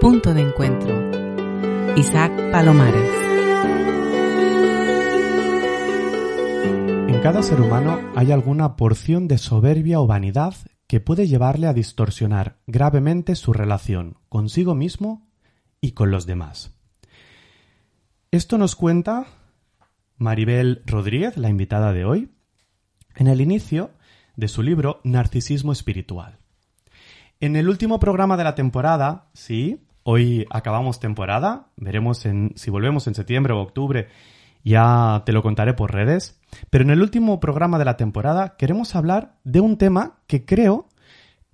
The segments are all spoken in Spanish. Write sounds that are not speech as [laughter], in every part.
Punto de encuentro. Isaac Palomares. En cada ser humano hay alguna porción de soberbia o vanidad que puede llevarle a distorsionar gravemente su relación consigo mismo y con los demás. Esto nos cuenta Maribel Rodríguez, la invitada de hoy, en el inicio de su libro Narcisismo Espiritual. En el último programa de la temporada, sí, hoy acabamos temporada, veremos en, si volvemos en septiembre o octubre, ya te lo contaré por redes, pero en el último programa de la temporada queremos hablar de un tema que creo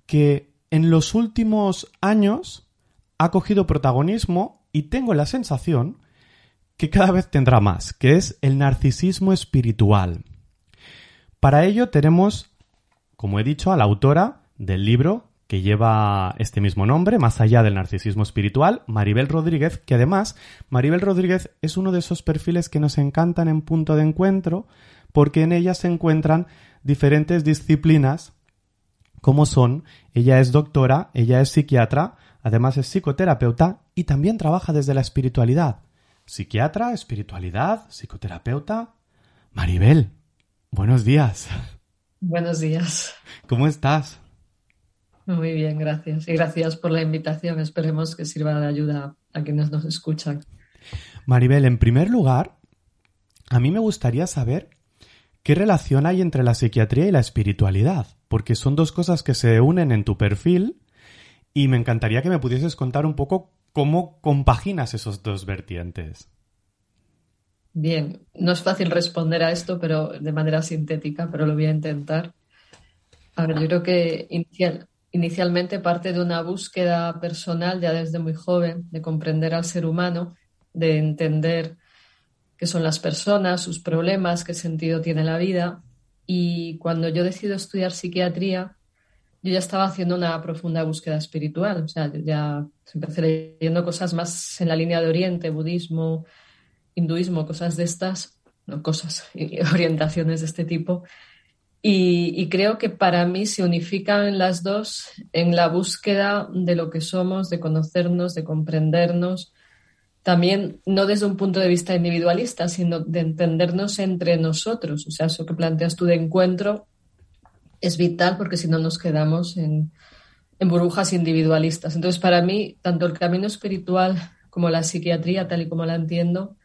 que en los últimos años ha cogido protagonismo y tengo la sensación que cada vez tendrá más, que es el narcisismo espiritual. Para ello tenemos, como he dicho, a la autora del libro que lleva este mismo nombre, más allá del narcisismo espiritual, Maribel Rodríguez, que además Maribel Rodríguez es uno de esos perfiles que nos encantan en punto de encuentro, porque en ella se encuentran diferentes disciplinas, como son, ella es doctora, ella es psiquiatra, además es psicoterapeuta y también trabaja desde la espiritualidad. Psiquiatra, espiritualidad, psicoterapeuta. Maribel, buenos días. Buenos días. ¿Cómo estás? Muy bien, gracias. Y gracias por la invitación. Esperemos que sirva de ayuda a quienes nos escuchan. Maribel, en primer lugar, a mí me gustaría saber qué relación hay entre la psiquiatría y la espiritualidad, porque son dos cosas que se unen en tu perfil y me encantaría que me pudieses contar un poco cómo compaginas esos dos vertientes. Bien, no es fácil responder a esto, pero de manera sintética, pero lo voy a intentar. A ver, yo creo que inicial, inicialmente parte de una búsqueda personal ya desde muy joven, de comprender al ser humano, de entender qué son las personas, sus problemas, qué sentido tiene la vida. Y cuando yo decido estudiar psiquiatría, yo ya estaba haciendo una profunda búsqueda espiritual. O sea, ya empecé leyendo cosas más en la línea de Oriente, budismo, hinduismo, cosas de estas, no cosas, [laughs] orientaciones de este tipo. Y, creo que para mí se unifican las dos en la búsqueda de lo que somos, de conocernos, de comprendernos, también no desde un punto de vista individualista, sino de entendernos entre nosotros. O sea, eso que planteas tú de encuentro es vital porque si no nos quedamos en, burbujas individualistas. Entonces, para mí, tanto el camino espiritual como la psiquiatría, tal y como la entiendo,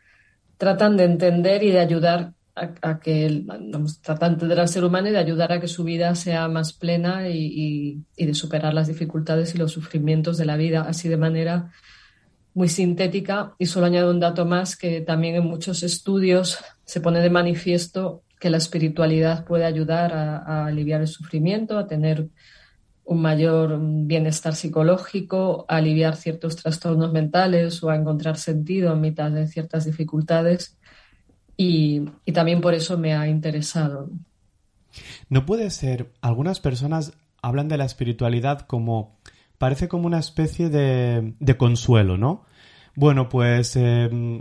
tratan de entender y de ayudar a, que vamos, tratando de ser humano y de ayudar a que su vida sea más plena y, de superar las dificultades y los sufrimientos de la vida, así de manera muy sintética. Y solo añado un dato más que también en muchos estudios se pone de manifiesto que la espiritualidad puede ayudar a, aliviar el sufrimiento, a tener un mayor bienestar psicológico, a aliviar ciertos trastornos mentales o a encontrar sentido en mitad de ciertas dificultades y, también por eso me ha interesado. No puede ser, algunas personas hablan de la espiritualidad como, parece como una especie de, de consuelo, ¿no? Bueno, pues em,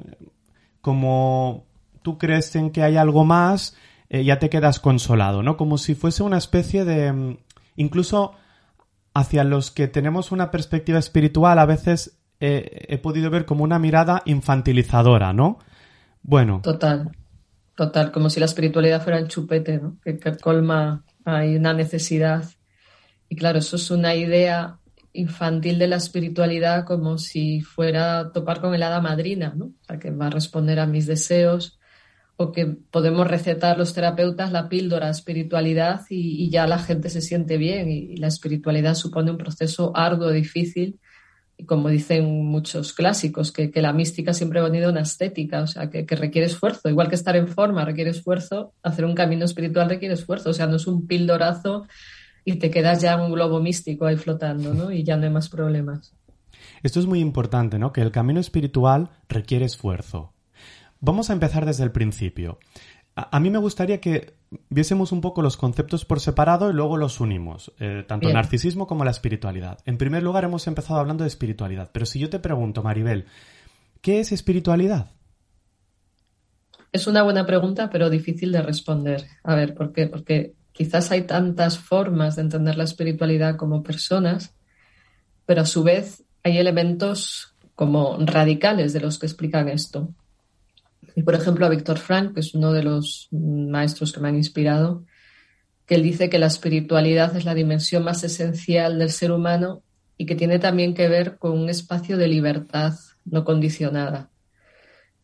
como tú crees en que hay algo más, eh, ya te quedas consolado, ¿no? Como si fuese una especie de... Em, incluso hacia los que tenemos una perspectiva espiritual, a veces eh, he podido ver como una mirada infantilizadora, ¿no? Bueno. Total, total, como si la espiritualidad fuera el chupete, ¿no? que, colma, hay una necesidad. Y claro, eso es una idea infantil de la espiritualidad como si fuera topar con el hada madrina, ¿no? O que va a responder a mis deseos o que podemos recetar los terapeutas la píldora espiritualidad y, y ya la gente se siente bien y la espiritualidad supone un proceso arduo, difícil y como dicen muchos clásicos, que, la mística siempre ha venido una estética, o sea, que, requiere esfuerzo. Igual que estar en forma requiere esfuerzo, hacer un camino espiritual requiere esfuerzo. O sea, no es un pildorazo y te quedas ya en un globo místico ahí flotando, ¿no? Y ya no hay más problemas. Esto es muy importante, ¿no? Que el camino espiritual requiere esfuerzo. Vamos a empezar desde el principio. A, mí me gustaría que viésemos un poco los conceptos por separado y luego los unimos, eh, tanto el narcisismo como la espiritualidad. En primer lugar, hemos empezado hablando de espiritualidad, pero si yo te pregunto, Maribel, ¿qué es espiritualidad? Es una buena pregunta, pero difícil de responder. A ver, ¿por qué? Porque quizás hay tantas formas de entender la espiritualidad como personas, pero a su vez hay elementos como radicales de los que explican esto. Y por ejemplo, a Víctor Frank, que es uno de los maestros que me han inspirado, que él dice que la espiritualidad es la dimensión más esencial del ser humano y que tiene también que ver con un espacio de libertad no condicionada.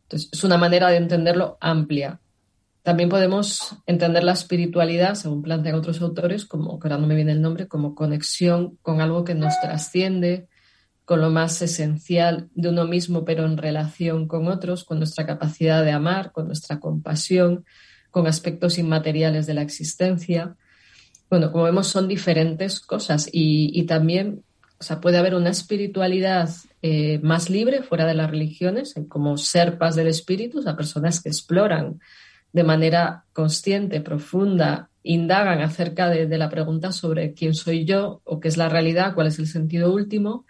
Entonces, es una manera de entenderlo amplia. También podemos entender la espiritualidad, según plantean otros autores, como, que ahora no el nombre, como conexión con algo que nos trasciende, con lo más esencial de uno mismo, pero en relación con otros, con nuestra capacidad de amar, con nuestra compasión, con aspectos inmateriales de la existencia. Bueno, como vemos, son diferentes cosas y, también o sea, puede haber una espiritualidad eh, más libre fuera de las religiones, como serpas del espíritu, o sea, personas que exploran de manera consciente, profunda, indagan acerca de, de la pregunta sobre quién soy yo o qué es la realidad, cuál es el sentido último,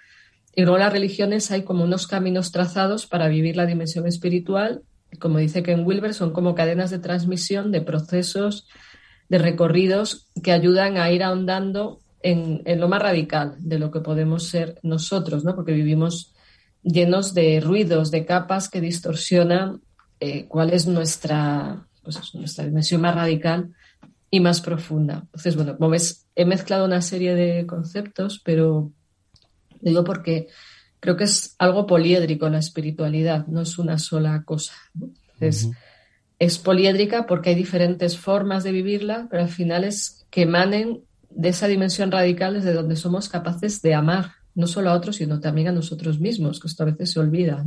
y luego las religiones hay como unos caminos trazados para vivir la dimensión espiritual. Como dice Ken Wilber, son como cadenas de transmisión de procesos, de recorridos que ayudan a ir ahondando en, lo más radical de lo que podemos ser nosotros, ¿no? Porque vivimos llenos de ruidos, de capas que distorsionan eh, cuál es nuestra, pues nuestra dimensión más radical y más profunda. Entonces, bueno, como ves, he mezclado una serie de conceptos, pero digo porque creo que es algo poliédrico la espiritualidad, no es una sola cosa. Es poliédrica porque hay diferentes formas de vivirla, pero al final es que emanen de esa dimensión radical desde donde somos capaces de amar, no solo a otros, sino también a nosotros mismos, que esto a veces se olvida.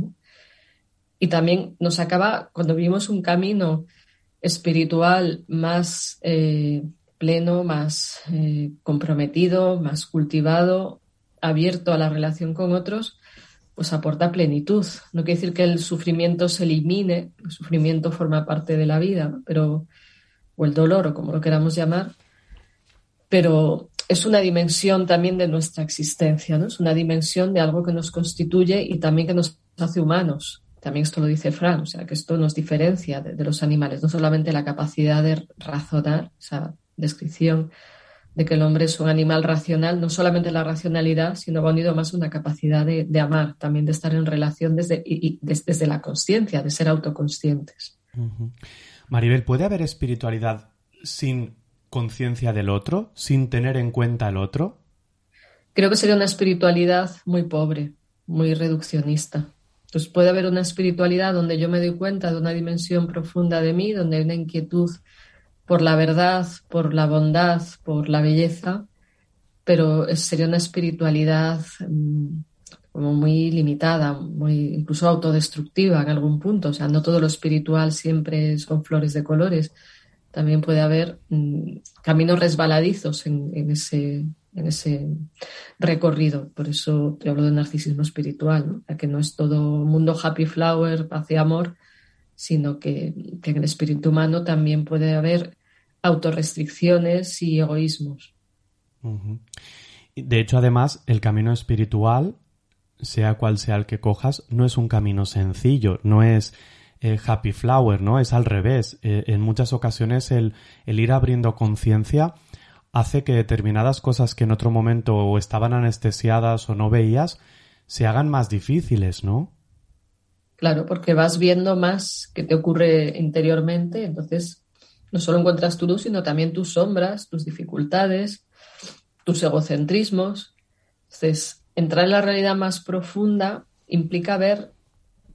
Y también nos acaba, cuando vivimos un camino espiritual más eh, pleno, más eh, comprometido, más cultivado, abierto a la relación con otros, pues aporta plenitud. No quiere decir que el sufrimiento se elimine, el sufrimiento forma parte de la vida, pero o el dolor o como lo queramos llamar, pero es una dimensión también de nuestra existencia, ¿no? Es una dimensión de algo que nos constituye y también que nos hace humanos. También esto lo dice Fran, o sea, que esto nos diferencia de, de los animales, no solamente la capacidad de razonar, esa descripción de que el hombre es un animal racional, no solamente la racionalidad, sino va unido más una capacidad de, amar, también de estar en relación desde, y, desde, la conciencia, de ser autoconscientes. Maribel, ¿puede haber espiritualidad sin conciencia del otro, sin tener en cuenta el otro? Creo que sería una espiritualidad muy pobre, muy reduccionista. Entonces puede haber una espiritualidad donde yo me doy cuenta de una dimensión profunda de mí, donde hay una inquietud por la verdad, por la bondad, por la belleza, pero sería una espiritualidad mm, como muy limitada, muy incluso autodestructiva en algún punto. O sea, no todo lo espiritual siempre son flores de colores. También puede haber mm, caminos resbaladizos en, ese, en ese recorrido. Por eso te hablo de narcisismo espiritual, ¿no? que no es todo mundo happy flower, paz y amor, sino que, en el espíritu humano también puede haber autorrestricciones y egoísmos. De hecho, además, el camino espiritual, sea cual sea el que cojas, no es un camino sencillo, no es eh, happy flower, ¿no? Es al revés. Eh, en muchas ocasiones el, el ir abriendo conciencia hace que determinadas cosas que en otro momento o estaban anestesiadas o no veías se hagan más difíciles, ¿no? Claro, porque vas viendo más que te ocurre interiormente, entonces no solo encuentras tu luz, sino también tus sombras, tus dificultades, tus egocentrismos. Entonces, entrar en la realidad más profunda implica ver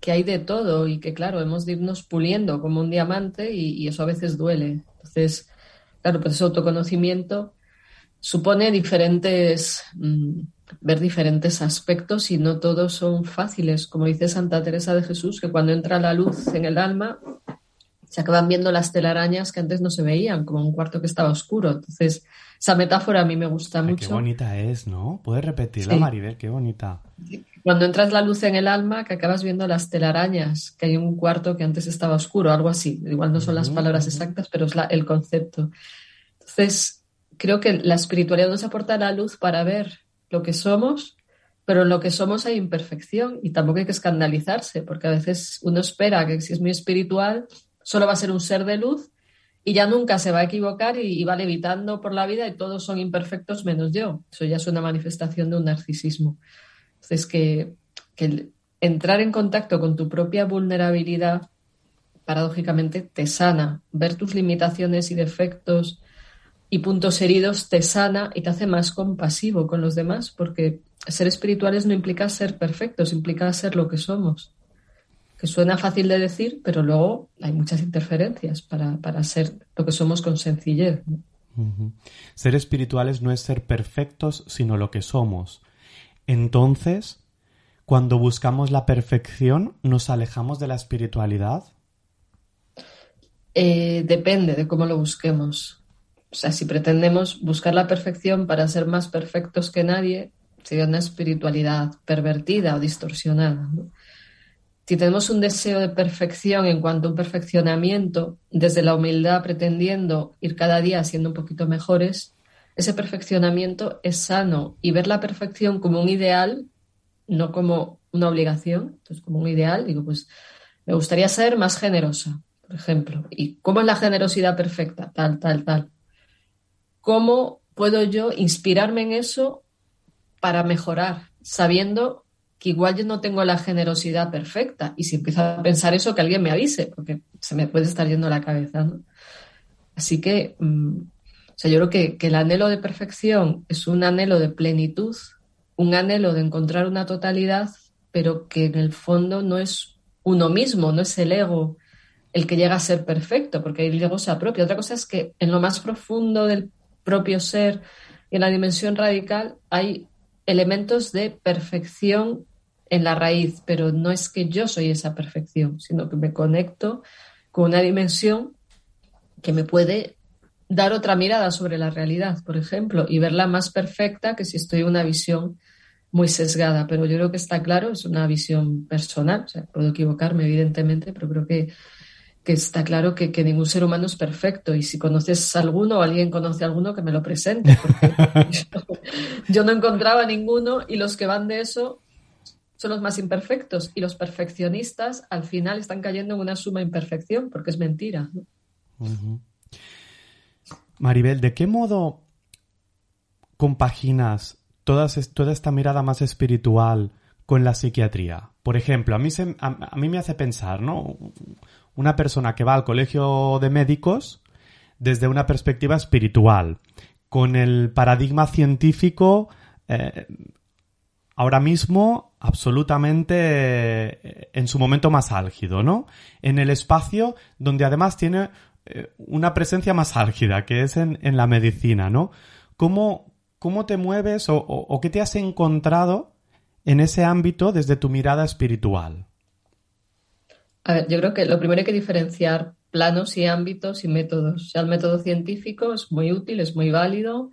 que hay de todo y que, claro, hemos de irnos puliendo como un diamante y, eso a veces duele. Entonces, claro, pues ese autoconocimiento supone diferentes, mm, ver diferentes aspectos y no todos son fáciles. Como dice Santa Teresa de Jesús, que cuando entra la luz en el alma, se acaban viendo las telarañas que antes no se veían, como un cuarto que estaba oscuro. Entonces, esa metáfora a mí me gusta mucho. Qué bonita es, ¿no? ¿Puedes repetirla, Maribel? Qué bonita. Cuando entras la luz en el alma, que acabas viendo las telarañas, que hay un cuarto que antes estaba oscuro, algo así. Igual no son las palabras exactas, pero es el concepto. Entonces, creo que la espiritualidad nos aporta la luz para ver lo que somos, pero en lo que somos hay imperfección y tampoco hay que escandalizarse, porque a veces uno espera que si es muy espiritual, solo va a ser un ser de luz y ya nunca se va a equivocar y, va levitando por la vida y todos son imperfectos menos yo. Eso ya es una manifestación de un narcisismo. Entonces, que, que entrar en contacto con tu propia vulnerabilidad, paradójicamente, te sana. Ver tus limitaciones y defectos y puntos heridos te sana y te hace más compasivo con los demás, porque ser espirituales no implica ser perfectos, implica ser lo que somos que suena fácil de decir, pero luego hay muchas interferencias para, ser lo que somos con sencillez. Ser espirituales no es ser perfectos, sino lo que somos. Entonces, cuando buscamos la perfección, ¿nos alejamos de la espiritualidad? Eh, depende de cómo lo busquemos. O sea, si pretendemos buscar la perfección para ser más perfectos que nadie, sería una espiritualidad pervertida o distorsionada. ¿no? Si tenemos un deseo de perfección en cuanto a un perfeccionamiento, desde la humildad pretendiendo ir cada día siendo un poquito mejores, ese perfeccionamiento es sano y ver la perfección como un ideal, no como una obligación, entonces como un ideal, digo, pues me gustaría ser más generosa, por ejemplo. ¿Y cómo es la generosidad perfecta? Tal, tal, tal. ¿Cómo puedo yo inspirarme en eso para mejorar, sabiendo que igual yo no tengo la generosidad perfecta. Y si empiezo a pensar eso, que alguien me avise, porque se me puede estar yendo la cabeza. Así que, mm, o sea, yo creo que, que el anhelo de perfección es un anhelo de plenitud, un anhelo de encontrar una totalidad, pero que en el fondo no es uno mismo, no es el ego el que llega a ser perfecto, porque el ego se apropia. Otra cosa es que en lo más profundo del propio ser, en la dimensión radical, hay elementos de perfección en la raíz, pero no es que yo soy esa perfección, sino que me conecto con una dimensión que me puede dar otra mirada sobre la realidad, por ejemplo, y verla más perfecta que si estoy en una visión muy sesgada. Pero yo creo que está claro, es una visión personal, o sea, puedo equivocarme evidentemente, pero creo que, está claro que, ningún ser humano es perfecto. Y si conoces a alguno o alguien conoce a alguno, que me lo presente, porque [laughs] [laughs] yo no encontraba ninguno y los que van de eso son los más imperfectos y los perfeccionistas al final están cayendo en una suma imperfección porque es mentira. Maribel, ¿de qué modo compaginas toda esta mirada más espiritual con la psiquiatría? Por ejemplo, a mí, me hace pensar, ¿no? Una persona que va al colegio de médicos desde una perspectiva espiritual, con el paradigma científico eh, ahora mismo absolutamente eh, en su momento más álgido, ¿no? En el espacio donde además tiene eh, una presencia más álgida, que es en, la medicina, ¿no? ¿Cómo, cómo te mueves o, qué te has encontrado en ese ámbito desde tu mirada espiritual? A ver, yo creo que lo primero hay que diferenciar planos y ámbitos y métodos. O el método científico es muy útil, es muy válido,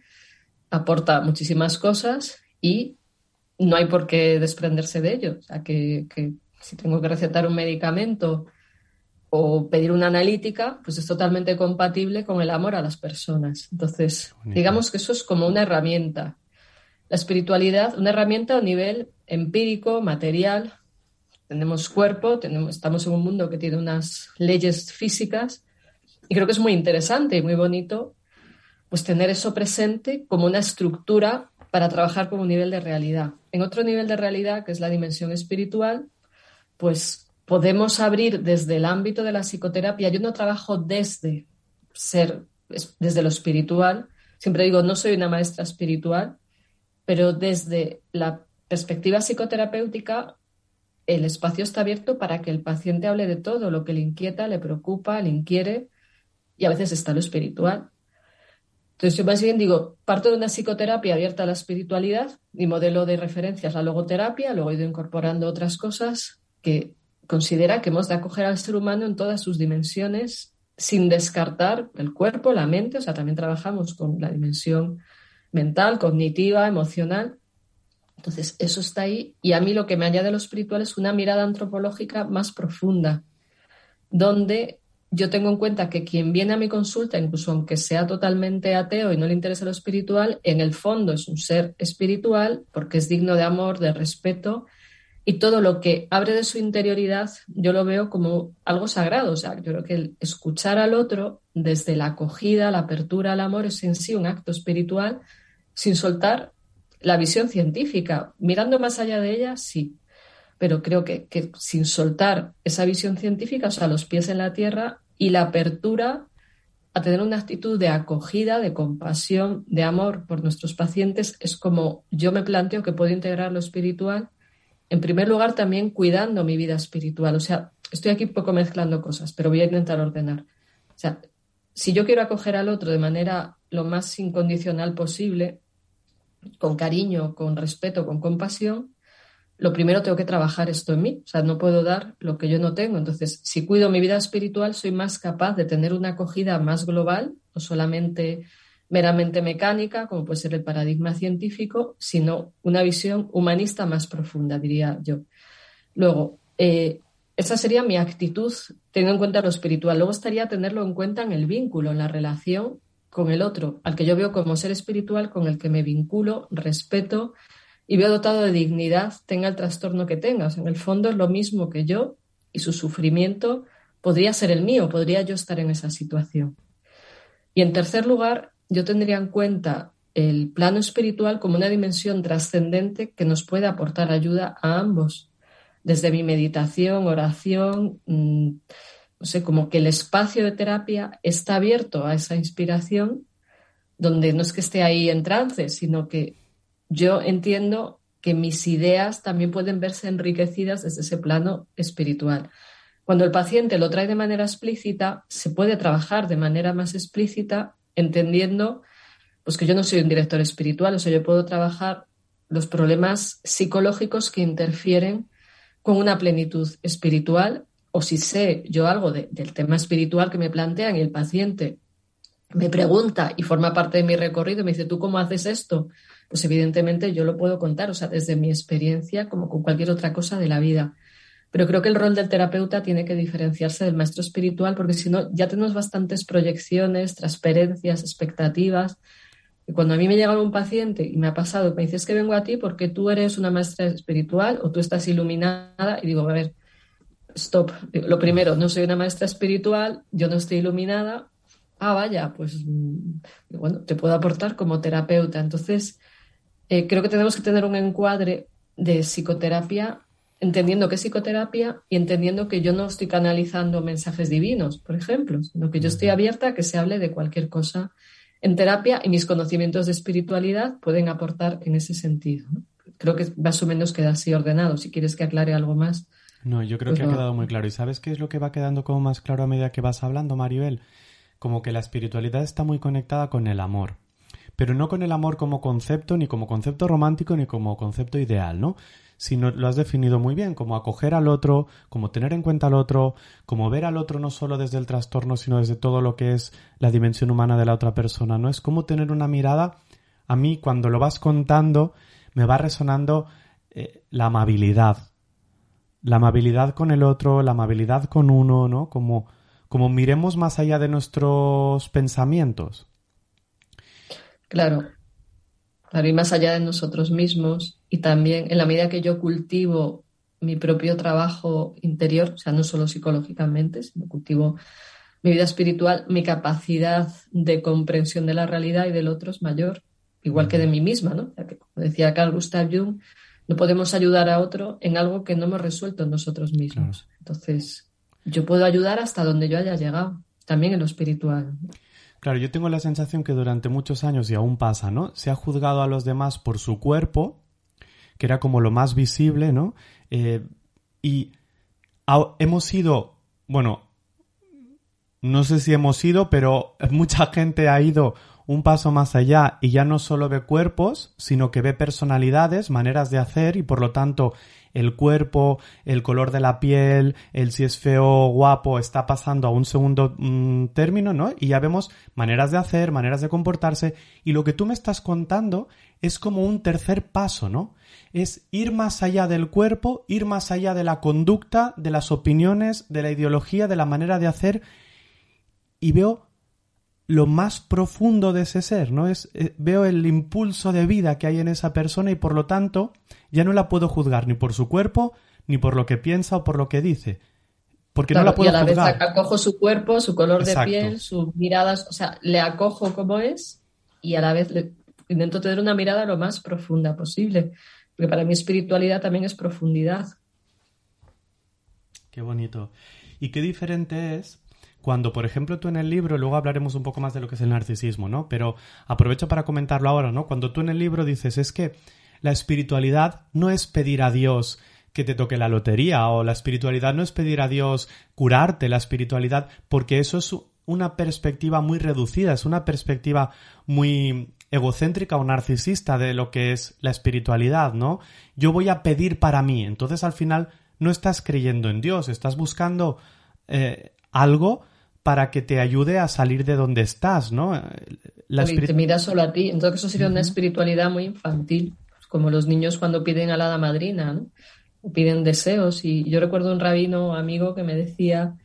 aporta muchísimas cosas y no hay por qué desprenderse de ello. O sea, que, si tengo que recetar un medicamento o pedir una analítica, pues es totalmente compatible con el amor a las personas. Entonces, digamos que eso es como una herramienta. La espiritualidad, una herramienta a nivel empírico, material. Tenemos cuerpo, tenemos, estamos en un mundo que tiene unas leyes físicas y creo que es muy interesante y muy bonito pues tener eso presente como una estructura para trabajar con un nivel de realidad. En otro nivel de realidad, que es la dimensión espiritual, pues podemos abrir desde el ámbito de la psicoterapia. Yo no trabajo desde ser, desde lo espiritual. Siempre digo, no soy una maestra espiritual, pero desde la perspectiva psicoterapéutica, el espacio está abierto para que el paciente hable de todo, lo que le inquieta, le preocupa, le inquiere, y a veces está lo espiritual. Entonces, yo más bien digo, parto de una psicoterapia abierta a la espiritualidad, mi modelo de referencia es la logoterapia, luego he ido incorporando otras cosas que considera que hemos de acoger al ser humano en todas sus dimensiones sin descartar el cuerpo, la mente, o sea, también trabajamos con la dimensión mental, cognitiva, emocional. Entonces, eso está ahí y a mí lo que me añade lo espiritual es una mirada antropológica más profunda, donde yo tengo en cuenta que quien viene a mi consulta, incluso aunque sea totalmente ateo y no le interesa lo espiritual, en el fondo es un ser espiritual porque es digno de amor, de respeto y todo lo que abre de su interioridad yo lo veo como algo sagrado. O sea, yo creo que el escuchar al otro desde la acogida, la apertura al amor es en sí un acto espiritual sin soltar la visión científica. Mirando más allá de ella, sí, pero creo que, sin soltar esa visión científica, o sea, los pies en la tierra y la apertura a tener una actitud de acogida, de compasión, de amor por nuestros pacientes, es como yo me planteo que puedo integrar lo espiritual, en primer lugar también cuidando mi vida espiritual. O sea, estoy aquí poco mezclando cosas, pero voy a intentar ordenar. O sea, si yo quiero acoger al otro de manera lo más incondicional posible, con cariño, con respeto, con compasión, lo primero tengo que trabajar esto en mí. O sea, no puedo dar lo que yo no tengo. Entonces, si cuido mi vida espiritual, soy más capaz de tener una acogida más global, no solamente meramente mecánica, como puede ser el paradigma científico, sino una visión humanista más profunda, diría yo. Luego, eh, esa sería mi actitud teniendo en cuenta lo espiritual. Luego estaría tenerlo en cuenta en el vínculo, en la relación con el otro, al que yo veo como ser espiritual, con el que me vinculo, respeto y veo dotado de dignidad, tenga el trastorno que tenga. en el fondo es lo mismo que yo y su sufrimiento podría ser el mío, podría yo estar en esa situación. Y en tercer lugar, yo tendría en cuenta el plano espiritual como una dimensión trascendente que nos puede aportar ayuda a ambos. Desde mi meditación, oración, mm, no sé, como que el espacio de terapia está abierto a esa inspiración, donde no es que esté ahí en trance, sino que yo entiendo que mis ideas también pueden verse enriquecidas desde ese plano espiritual. Cuando el paciente lo trae de manera explícita, se puede trabajar de manera más explícita, entendiendo pues que yo no soy un director espiritual, o sea, yo puedo trabajar los problemas psicológicos que interfieren con una plenitud espiritual, o si sé yo algo del tema espiritual que me plantean y el paciente me pregunta y forma parte de mi recorrido, me dice, ¿tú cómo haces esto? pues evidentemente yo lo puedo contar, o sea, desde mi experiencia como con cualquier otra cosa de la vida. Pero creo que el rol del terapeuta tiene que diferenciarse del maestro espiritual porque si no, ya tenemos bastantes proyecciones, transferencias, expectativas. Y cuando a mí me llega un paciente y me ha pasado, me dices que vengo a ti porque tú eres una maestra espiritual o tú estás iluminada y digo, a ver, stop. Lo primero, no soy una maestra espiritual, yo no estoy iluminada. Ah, vaya, pues mm, bueno, te puedo aportar como terapeuta. Entonces, eh, creo que tenemos que tener un encuadre de psicoterapia, entendiendo que es psicoterapia y entendiendo que yo no estoy canalizando mensajes divinos, por ejemplo, sino que yo estoy abierta a que se hable de cualquier cosa en terapia y mis conocimientos de espiritualidad pueden aportar en ese sentido. Creo que más o menos queda así ordenado. Si quieres que aclare algo más. No, yo creo pues que ha quedado muy claro. ¿Y sabes qué es lo que va quedando como más claro a medida que vas hablando, Maribel? Como que la espiritualidad está muy conectada con el amor pero no con el amor como concepto, ni como concepto romántico, ni como concepto ideal, ¿no? Sino lo has definido muy bien, como acoger al otro, como tener en cuenta al otro, como ver al otro no solo desde el trastorno, sino desde todo lo que es la dimensión humana de la otra persona, ¿no? Es como tener una mirada, a mí cuando lo vas contando, me va resonando eh, la amabilidad, la amabilidad con el otro, la amabilidad con uno, ¿no? Como, como miremos más allá de nuestros pensamientos. Claro, claro, y más allá de nosotros mismos y también en la medida que yo cultivo mi propio trabajo interior, o sea, no solo psicológicamente, sino cultivo mi vida espiritual, mi capacidad de comprensión de la realidad y del otro es mayor, igual que de mí misma, ¿no? como decía Carl Gustav Jung, no podemos ayudar a otro en algo que no hemos resuelto nosotros mismos. Entonces, yo puedo ayudar hasta donde yo haya llegado, también en lo espiritual. Claro, yo tengo la sensación que durante muchos años, y aún pasa, ¿no? Se ha juzgado a los demás por su cuerpo, que era como lo más visible, ¿no? Eh, y hemos sido, bueno, no sé si hemos ido, pero [laughs] mucha gente ha ido un paso más allá y ya no solo ve cuerpos, sino que ve personalidades, maneras de hacer y por lo tanto el cuerpo, el color de la piel, el si es feo o guapo está pasando a un segundo mm, término, ¿no? Y ya vemos maneras de hacer, maneras de comportarse y lo que tú me estás contando es como un tercer paso, ¿no? Es ir más allá del cuerpo, ir más allá de la conducta, de las opiniones, de la ideología, de la manera de hacer y veo lo más profundo de ese ser, ¿no? Es, eh, veo el impulso de vida que hay en esa persona y por lo tanto ya no la puedo juzgar ni por su cuerpo, ni por lo que piensa o por lo que dice. Porque no la puedo y a la vez acojo su cuerpo, su color de piel, sus miradas, o sea, le acojo como es y a la vez le intento tener una mirada lo más profunda posible. Porque para mí espiritualidad también es profundidad. Qué bonito. Y qué diferente es cuando, por ejemplo, tú en el libro, luego hablaremos un poco más de lo que es el narcisismo, ¿no? Pero aprovecho para comentarlo ahora, ¿no? Cuando tú en el libro dices, es que la espiritualidad no es pedir a Dios que te toque la lotería o la espiritualidad no es pedir a Dios curarte, la espiritualidad, porque eso es una perspectiva muy reducida, es una perspectiva muy egocéntrica o narcisista de lo que es la espiritualidad, ¿no? Yo voy a pedir para mí, entonces al final no estás creyendo en Dios, estás buscando eh, algo para que te ayude a salir de donde estás, ¿no? La y te miras solo a ti. Entonces eso sería una espiritualidad muy infantil, como los niños cuando piden a la madrina, ¿no? O piden deseos. Y yo recuerdo un rabino amigo que me decía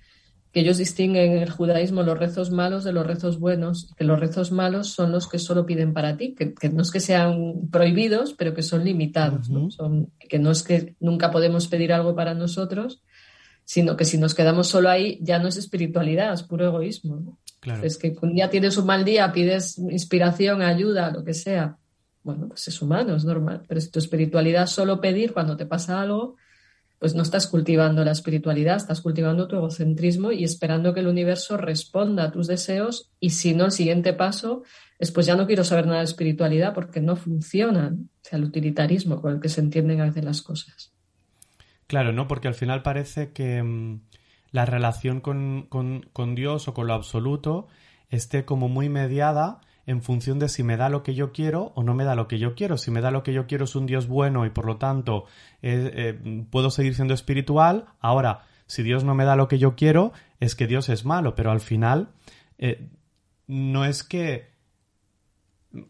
que ellos distinguen en el judaísmo los rezos malos de los rezos buenos, que los rezos malos son los que solo piden para ti, que, no es que sean prohibidos, pero que son limitados, ¿no? son, que no es que nunca podemos pedir algo para nosotros, sino que si nos quedamos solo ahí ya no es espiritualidad, es puro egoísmo. Es que un día tienes un mal día, pides inspiración, ayuda, lo que sea. Bueno, pues es humano, es normal. Pero si tu espiritualidad es solo pedir cuando te pasa algo, pues no estás cultivando la espiritualidad, estás cultivando tu egocentrismo y esperando que el universo responda a tus deseos y si no, el siguiente paso es pues ya no quiero saber nada de espiritualidad porque no funciona, o sea, el utilitarismo con el que se entienden a veces las cosas. Claro, ¿no? Porque al final parece que mm, la relación con, con, Dios o con lo absoluto esté como muy mediada en función de si me da lo que yo quiero o no me da lo que yo quiero. Si me da lo que yo quiero es un Dios bueno y por lo tanto eh, eh, puedo seguir siendo espiritual. Ahora, si Dios no me da lo que yo quiero, es que Dios es malo. Pero al final, eh, no es que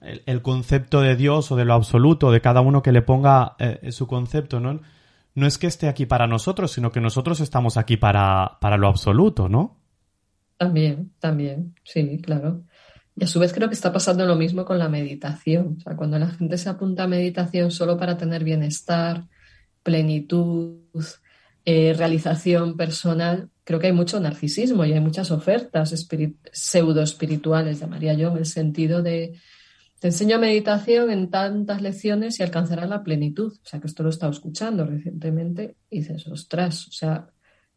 el, el, concepto de Dios o de lo absoluto, de cada uno que le ponga su concepto, ¿no? No es que esté aquí para nosotros, sino que nosotros estamos aquí para, para lo absoluto, ¿no? También, también, sí, claro. Y a su vez creo que está pasando lo mismo con la meditación. O sea, cuando la gente se apunta a meditación solo para tener bienestar, plenitud, eh, realización personal, creo que hay mucho narcisismo y hay muchas ofertas pseudo espirituales, llamaría yo, en el sentido de te enseño meditación en tantas lecciones y alcanzarás la plenitud. O sea, que esto lo he estado escuchando recientemente y dices, ostras, o sea,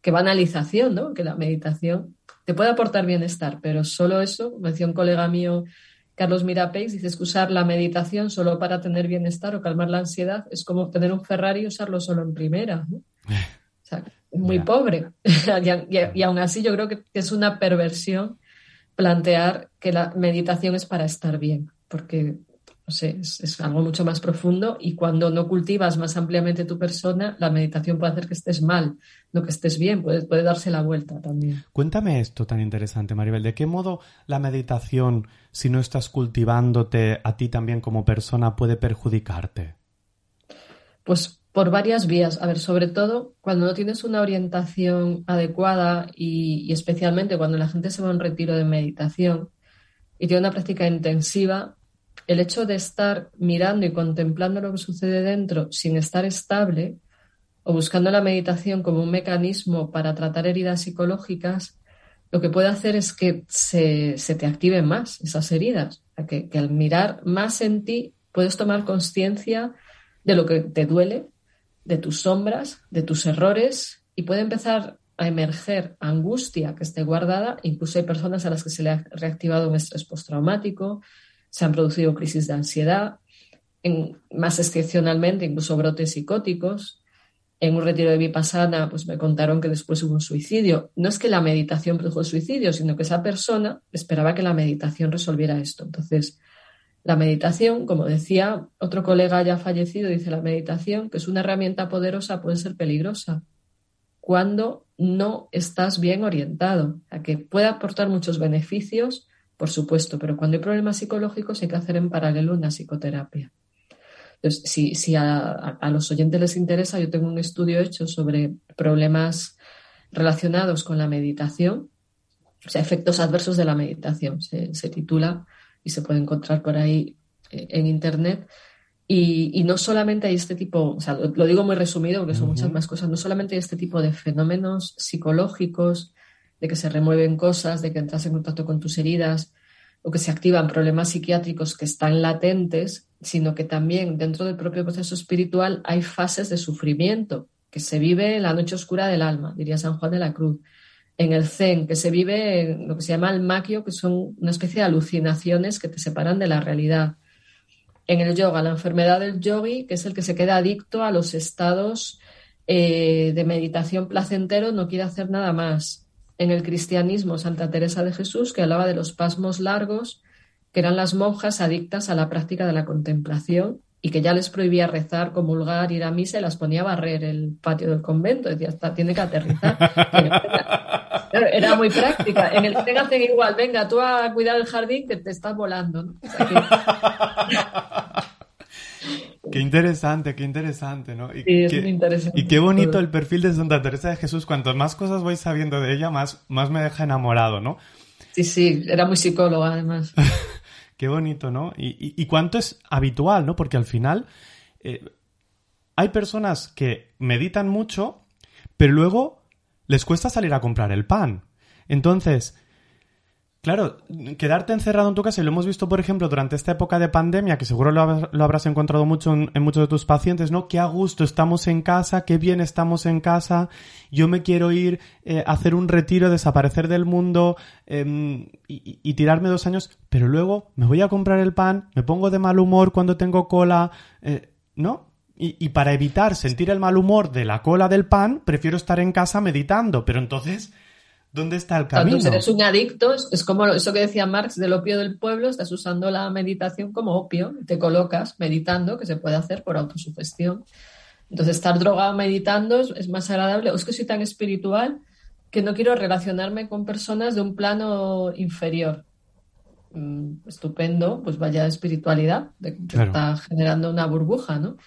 qué banalización, ¿no? Que la meditación te puede aportar bienestar, pero solo eso, como decía un colega mío, Carlos Mirapex, dice que usar la meditación solo para tener bienestar o calmar la ansiedad es como tener un Ferrari y usarlo solo en primera. ¿no? O sea, es muy pobre. [laughs] y, y, aún así yo creo que es una perversión plantear que la meditación es para estar bien porque no sé, es, algo mucho más profundo y cuando no cultivas más ampliamente tu persona, la meditación puede hacer que estés mal, no que estés bien, puede, puede darse la vuelta también. Cuéntame esto tan interesante, Maribel, ¿de qué modo la meditación, si no estás cultivándote a ti también como persona, puede perjudicarte? Pues por varias vías. A ver, sobre todo cuando no tienes una orientación adecuada y, y especialmente cuando la gente se va a un retiro de meditación, y tiene una práctica intensiva, el hecho de estar mirando y contemplando lo que sucede dentro sin estar estable o buscando la meditación como un mecanismo para tratar heridas psicológicas, lo que puede hacer es que se, te activen más esas heridas. que, que al mirar más en ti puedes tomar conciencia de lo que te duele, de tus sombras, de tus errores y puede empezar a emerger angustia que esté guardada. Incluso hay personas a las que se le ha reactivado un estrés postraumático, se han producido crisis de ansiedad, en, más excepcionalmente incluso brotes psicóticos. en un retiro de Vipassana, pues me contaron que después hubo un suicidio. No es que la meditación produjo el suicidio, sino que esa persona esperaba que la meditación resolviera esto. Entonces, la meditación, como decía otro colega ya fallecido, dice la meditación, que es una herramienta poderosa, puede ser peligrosa cuando no estás bien orientado, a que puede aportar muchos beneficios, por supuesto, pero cuando hay problemas psicológicos hay que hacer en paralelo una psicoterapia. Entonces, si, a, los oyentes les interesa, yo tengo un estudio hecho sobre problemas relacionados con la meditación, o sea, efectos adversos de la meditación, se, se titula y se puede encontrar por ahí eh, en Internet. Y, no solamente hay este tipo, o sea, lo, digo muy resumido porque son muchas más cosas, no solamente hay este tipo de fenómenos psicológicos, de que se remueven cosas, de que entras en contacto con tus heridas o que se activan problemas psiquiátricos que están latentes, sino que también dentro del propio proceso espiritual hay fases de sufrimiento que se vive en la noche oscura del alma, diría San Juan de la Cruz. En el Zen, que se vive en lo que se llama el maquio, que son una especie de alucinaciones que te separan de la realidad en el yoga, la enfermedad del yogi, que es el que se queda adicto a los estados eh, de meditación placentero, no quiere hacer nada más. En el cristianismo, Santa Teresa de Jesús, que hablaba de los pasmos largos, que eran las monjas adictas a la práctica de la contemplación y que ya les prohibía rezar, comulgar, ir a misa y las ponía a barrer el patio del convento. Decía, está, tiene que aterrizar. [laughs] Era muy práctica. En el hacen igual, venga, tú a cuidar el jardín que te estás volando. [laughs] Qué interesante, qué interesante, ¿no? Y, sí, es qué, muy interesante. Y qué bonito el perfil de Santa Teresa de Jesús. Cuanto más cosas voy sabiendo de ella, más, más me deja enamorado, ¿no? Sí, sí, era muy psicóloga además. [laughs] qué bonito, ¿no? Y, cuánto es habitual, ¿no? Porque al final eh, hay personas que meditan mucho, pero luego les cuesta salir a comprar el pan. Entonces, claro, quedarte encerrado en tu casa, y lo hemos visto, por ejemplo, durante esta época de pandemia, que seguro lo, habrás encontrado mucho en, muchos de tus pacientes, ¿no? Qué a gusto estamos en casa, qué bien estamos en casa, yo me quiero ir eh, a hacer un retiro, desaparecer del mundo em, y, tirarme dos años, pero luego me voy a comprar el pan, me pongo de mal humor cuando tengo cola, eh, ¿no? Y, para evitar sentir el mal humor de la cola del pan, prefiero estar en casa meditando. Pero entonces, ¿dónde está el camino? Entonces eres un adicto, es como eso que decía Marx del opio del pueblo, estás usando la meditación como opio, te colocas meditando, que se puede hacer por autosugestión. Entonces, estar drogado meditando es, más agradable. O es que soy tan espiritual que no quiero relacionarme con personas de un plano inferior. Mm, estupendo, pues vaya espiritualidad, de, que está generando una burbuja, ¿no?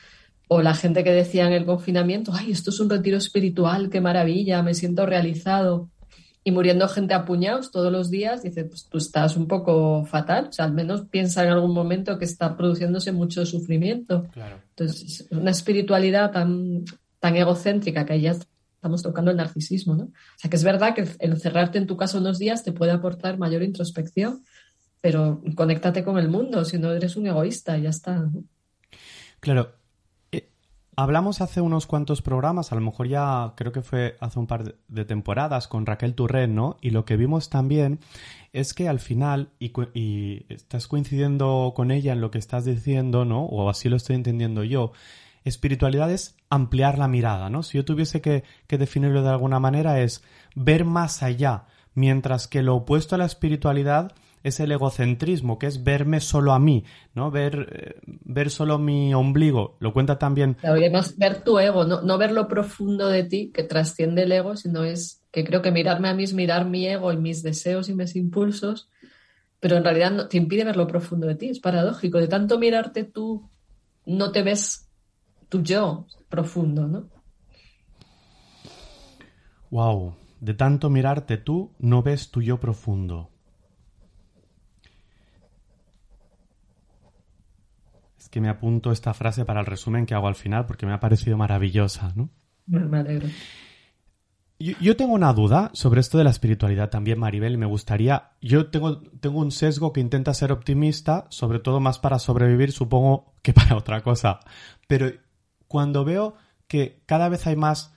O la gente que decía en el confinamiento, ay, esto es un retiro espiritual, qué maravilla, me siento realizado. Y muriendo gente a puñados todos los días, dice, pues tú estás un poco fatal. O sea, al menos piensa en algún momento que está produciéndose mucho sufrimiento. Entonces, una espiritualidad tan, tan egocéntrica que ya estamos tocando el narcisismo, ¿no? O sea, que es verdad que el encerrarte en tu casa unos días te puede aportar mayor introspección, pero conéctate con el mundo, si no eres un egoísta, ya está. Claro, Hablamos hace unos cuantos programas, a lo mejor ya creo que fue hace un par de temporadas con Raquel Turren, ¿no? Y lo que vimos también es que al final, y, estás coincidiendo con ella en lo que estás diciendo, ¿no? O así lo estoy entendiendo yo, espiritualidad es ampliar la mirada, ¿no? Si yo tuviese que definirlo de alguna manera es ver más allá, mientras que lo opuesto a la espiritualidad es el egocentrismo, que es verme solo a mí, ¿no? Ver, eh, ver solo mi ombligo. Lo cuenta también. ver tu ego, no, no ver lo profundo de ti que trasciende el ego, sino es que creo que mirarme a mí es mirar mi ego y mis deseos y mis impulsos, pero en realidad no, te impide ver lo profundo de ti. Es paradójico. De tanto mirarte tú, no te ves tu yo profundo, ¿no? Wow. De tanto mirarte tú, no ves tu yo profundo. Que me apunto esta frase para el resumen que hago al final porque me ha parecido maravillosa, ¿no? Me alegro. Yo, tengo una duda sobre esto de la espiritualidad también, Maribel, y me gustaría. Yo tengo, tengo un sesgo que intenta ser optimista, sobre todo más para sobrevivir, supongo, que para otra cosa. Pero cuando veo que cada vez hay más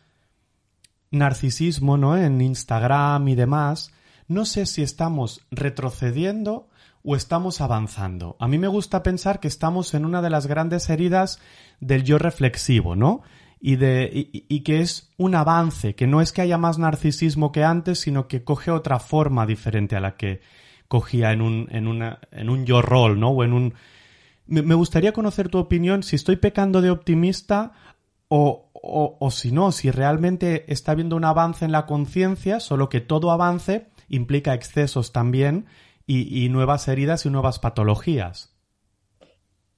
narcisismo, ¿no? En Instagram y demás, no sé si estamos retrocediendo o estamos avanzando. A mí me gusta pensar que estamos en una de las grandes heridas del yo reflexivo, ¿no? y, de, y, que es un avance, que no es que haya más narcisismo que antes, sino que coge otra forma diferente a la que cogía en un, en una, en un yo rol, ¿no? O en un... Me gustaría conocer tu opinión si estoy pecando de optimista o, o, o si no, si realmente está habiendo un avance en la conciencia, solo que todo avance implica excesos también y, nuevas heridas y nuevas patologías.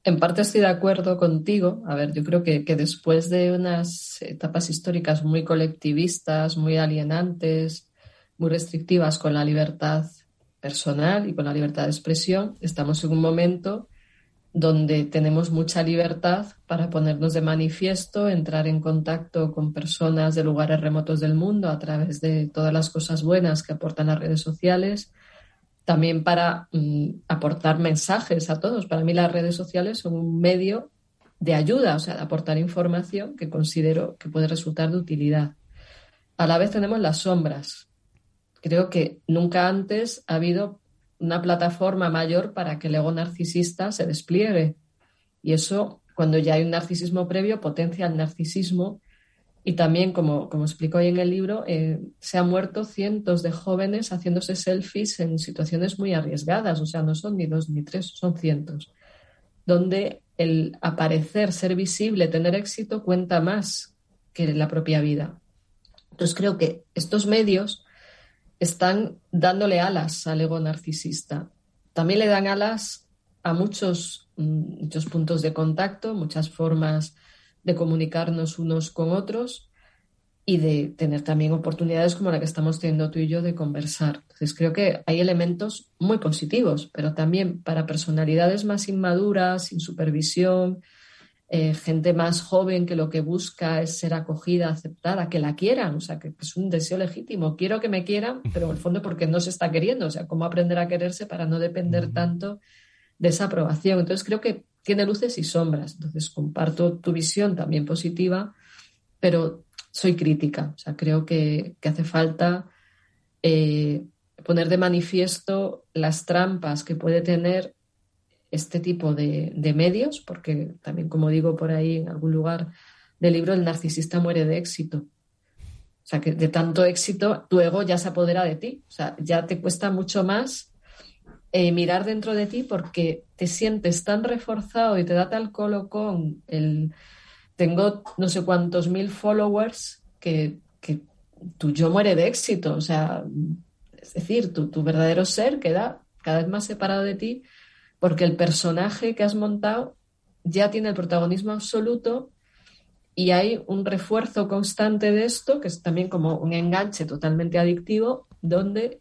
En parte estoy de acuerdo contigo. A ver, yo creo que, después de unas etapas históricas muy colectivistas, muy alienantes, muy restrictivas con la libertad personal y con la libertad de expresión, estamos en un momento donde tenemos mucha libertad para ponernos de manifiesto, entrar en contacto con personas de lugares remotos del mundo a través de todas las cosas buenas que aportan las redes sociales también para mm, aportar mensajes a todos. Para mí las redes sociales son un medio de ayuda, o sea, de aportar información que considero que puede resultar de utilidad. A la vez tenemos las sombras. Creo que nunca antes ha habido una plataforma mayor para que el ego narcisista se despliegue. Y eso, cuando ya hay un narcisismo previo, potencia el narcisismo y también, como, como explico ahí en el libro, eh, se han muerto cientos de jóvenes haciéndose selfies en situaciones muy arriesgadas, o sea, no son ni dos ni tres, son cientos, donde el aparecer, ser visible, tener éxito cuenta más que la propia vida. Entonces creo que estos medios están dándole alas al ego narcisista. También le dan alas a muchos, mm, muchos puntos de contacto, muchas formas de comunicarnos unos con otros y de tener también oportunidades como la que estamos teniendo tú y yo de conversar. Entonces creo que hay elementos muy positivos, pero también para personalidades más inmaduras, sin supervisión, eh, gente más joven que lo que busca es ser acogida, aceptada, que la quieran, o sea, que, es un deseo legítimo. Quiero que me quieran, pero en el fondo porque no se está queriendo, o sea, cómo aprender a quererse para no depender tanto de esa aprobación. Entonces creo que tiene luces y sombras. Entonces, comparto tu visión también positiva, pero soy crítica. O sea, creo que, hace falta eh, poner de manifiesto las trampas que puede tener este tipo de, medios, porque también, como digo por ahí en algún lugar del libro, el narcisista muere de éxito. O sea, que de tanto éxito, tu ego ya se apodera de ti. O sea, ya te cuesta mucho más eh, mirar dentro de ti porque te sientes tan reforzado y te da tal colocón el tengo no sé cuántos mil followers que, que tu yo muere de éxito. O sea, es decir, tu, tu verdadero ser queda cada vez más separado de ti porque el personaje que has montado ya tiene el protagonismo absoluto y hay un refuerzo constante de esto, que es también como un enganche totalmente adictivo, donde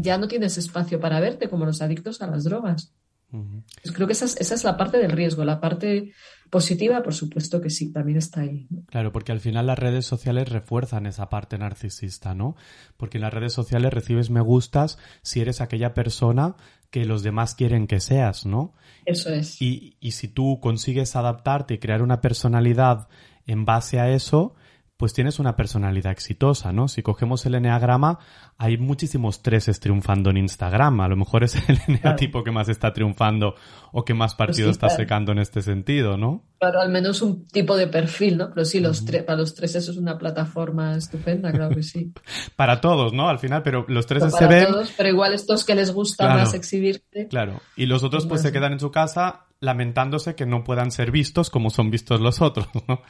ya no tienes espacio para verte como los adictos a las drogas. Pues creo que esa es, la parte del riesgo. La parte positiva, por supuesto que sí, también está ahí. Claro, porque al final las redes sociales refuerzan esa parte narcisista, ¿no? Porque en las redes sociales recibes me gustas si eres aquella persona que los demás quieren que seas, ¿no? Eso es. Y, y si tú consigues adaptarte y crear una personalidad en base a eso, pues tienes una personalidad exitosa, ¿no? Si cogemos el eneagrama, hay muchísimos treses triunfando en Instagram. A lo mejor es el [laughs] eneatipo que más está triunfando o que más partido está secando en este sentido, ¿no? Claro, al menos un tipo de perfil, ¿no? Pero sí, los para los tres eso es una plataforma estupenda, claro que sí. [laughs] para todos, ¿no? Al final, pero los tres se ven... Todos, pero igual estos que les gusta más exhibirte. Claro, y los otros pues se quedan en su casa lamentándose que no puedan ser vistos como son vistos los otros, ¿no?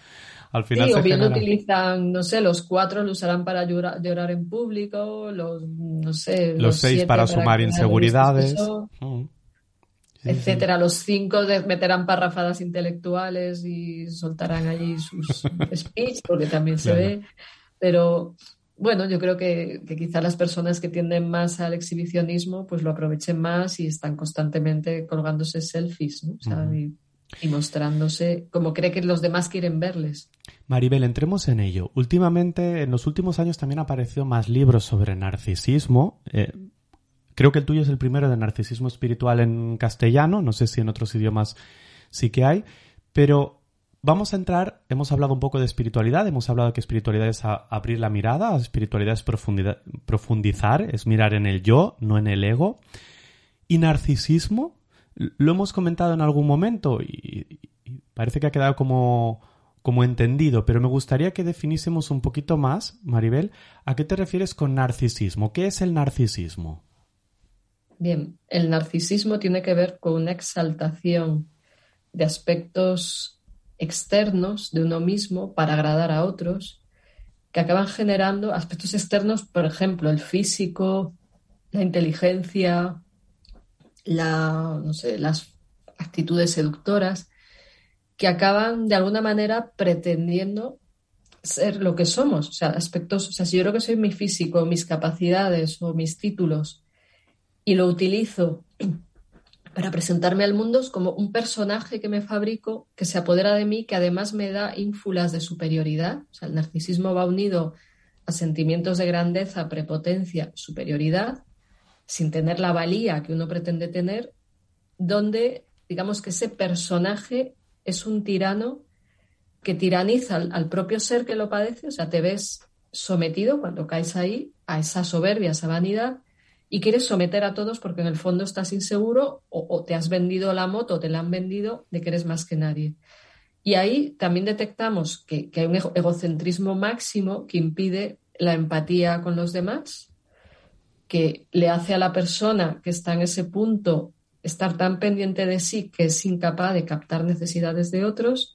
Al final sí, o bien utilizan, no sé, los cuatro lo usarán para llorar, en público, los, no sé, los, seis para, sumar inseguridades, mm. etcétera. Los cinco meterán parrafadas intelectuales y soltarán allí sus [laughs] speech, porque también se ve. Pero bueno, yo creo que, que quizá las personas que tienden más al exhibicionismo, pues lo aprovechen más y están constantemente colgándose selfies, ¿no? y mostrándose como cree que los demás quieren verles. Maribel, entremos en ello. Últimamente, en los últimos años también han aparecido más libros sobre narcisismo. Eh, creo que el tuyo es el primero de narcisismo espiritual en castellano, no sé si en otros idiomas sí que hay, pero vamos a entrar, hemos hablado un poco de espiritualidad, hemos hablado que espiritualidad es abrir la mirada, espiritualidad es profundizar, es mirar en el yo, no en el ego. Y narcisismo, lo hemos comentado en algún momento y, parece que ha quedado como, como entendido, pero me gustaría que definísemos un poquito más, Maribel, ¿a qué te refieres con narcisismo? ¿Qué es el narcisismo? Bien, el narcisismo tiene que ver con una exaltación de aspectos externos de uno mismo para agradar a otros, que acaban generando aspectos externos, por ejemplo, el físico, la inteligencia, la, no sé, las actitudes seductoras, que acaban de alguna manera pretendiendo ser lo que somos, o sea, aspectos, o sea, si yo creo que soy mi físico, mis capacidades o mis títulos y lo utilizo [clears throat] para presentarme al mundo es como un personaje que me fabrico, que se apodera de mí, que además me da ínfulas de superioridad. O sea, el narcisismo va unido a sentimientos de grandeza, prepotencia, superioridad, sin tener la valía que uno pretende tener, donde digamos que ese personaje es un tirano que tiraniza al, propio ser que lo padece, o sea, te ves sometido cuando caes ahí a esa soberbia, a esa vanidad, y quieres someter a todos porque en el fondo estás inseguro o, te has vendido la moto o te la han vendido de que eres más que nadie. Y ahí también detectamos que, hay un egocentrismo máximo que impide la empatía con los demás, que le hace a la persona que está en ese punto estar tan pendiente de sí que es incapaz de captar necesidades de otros.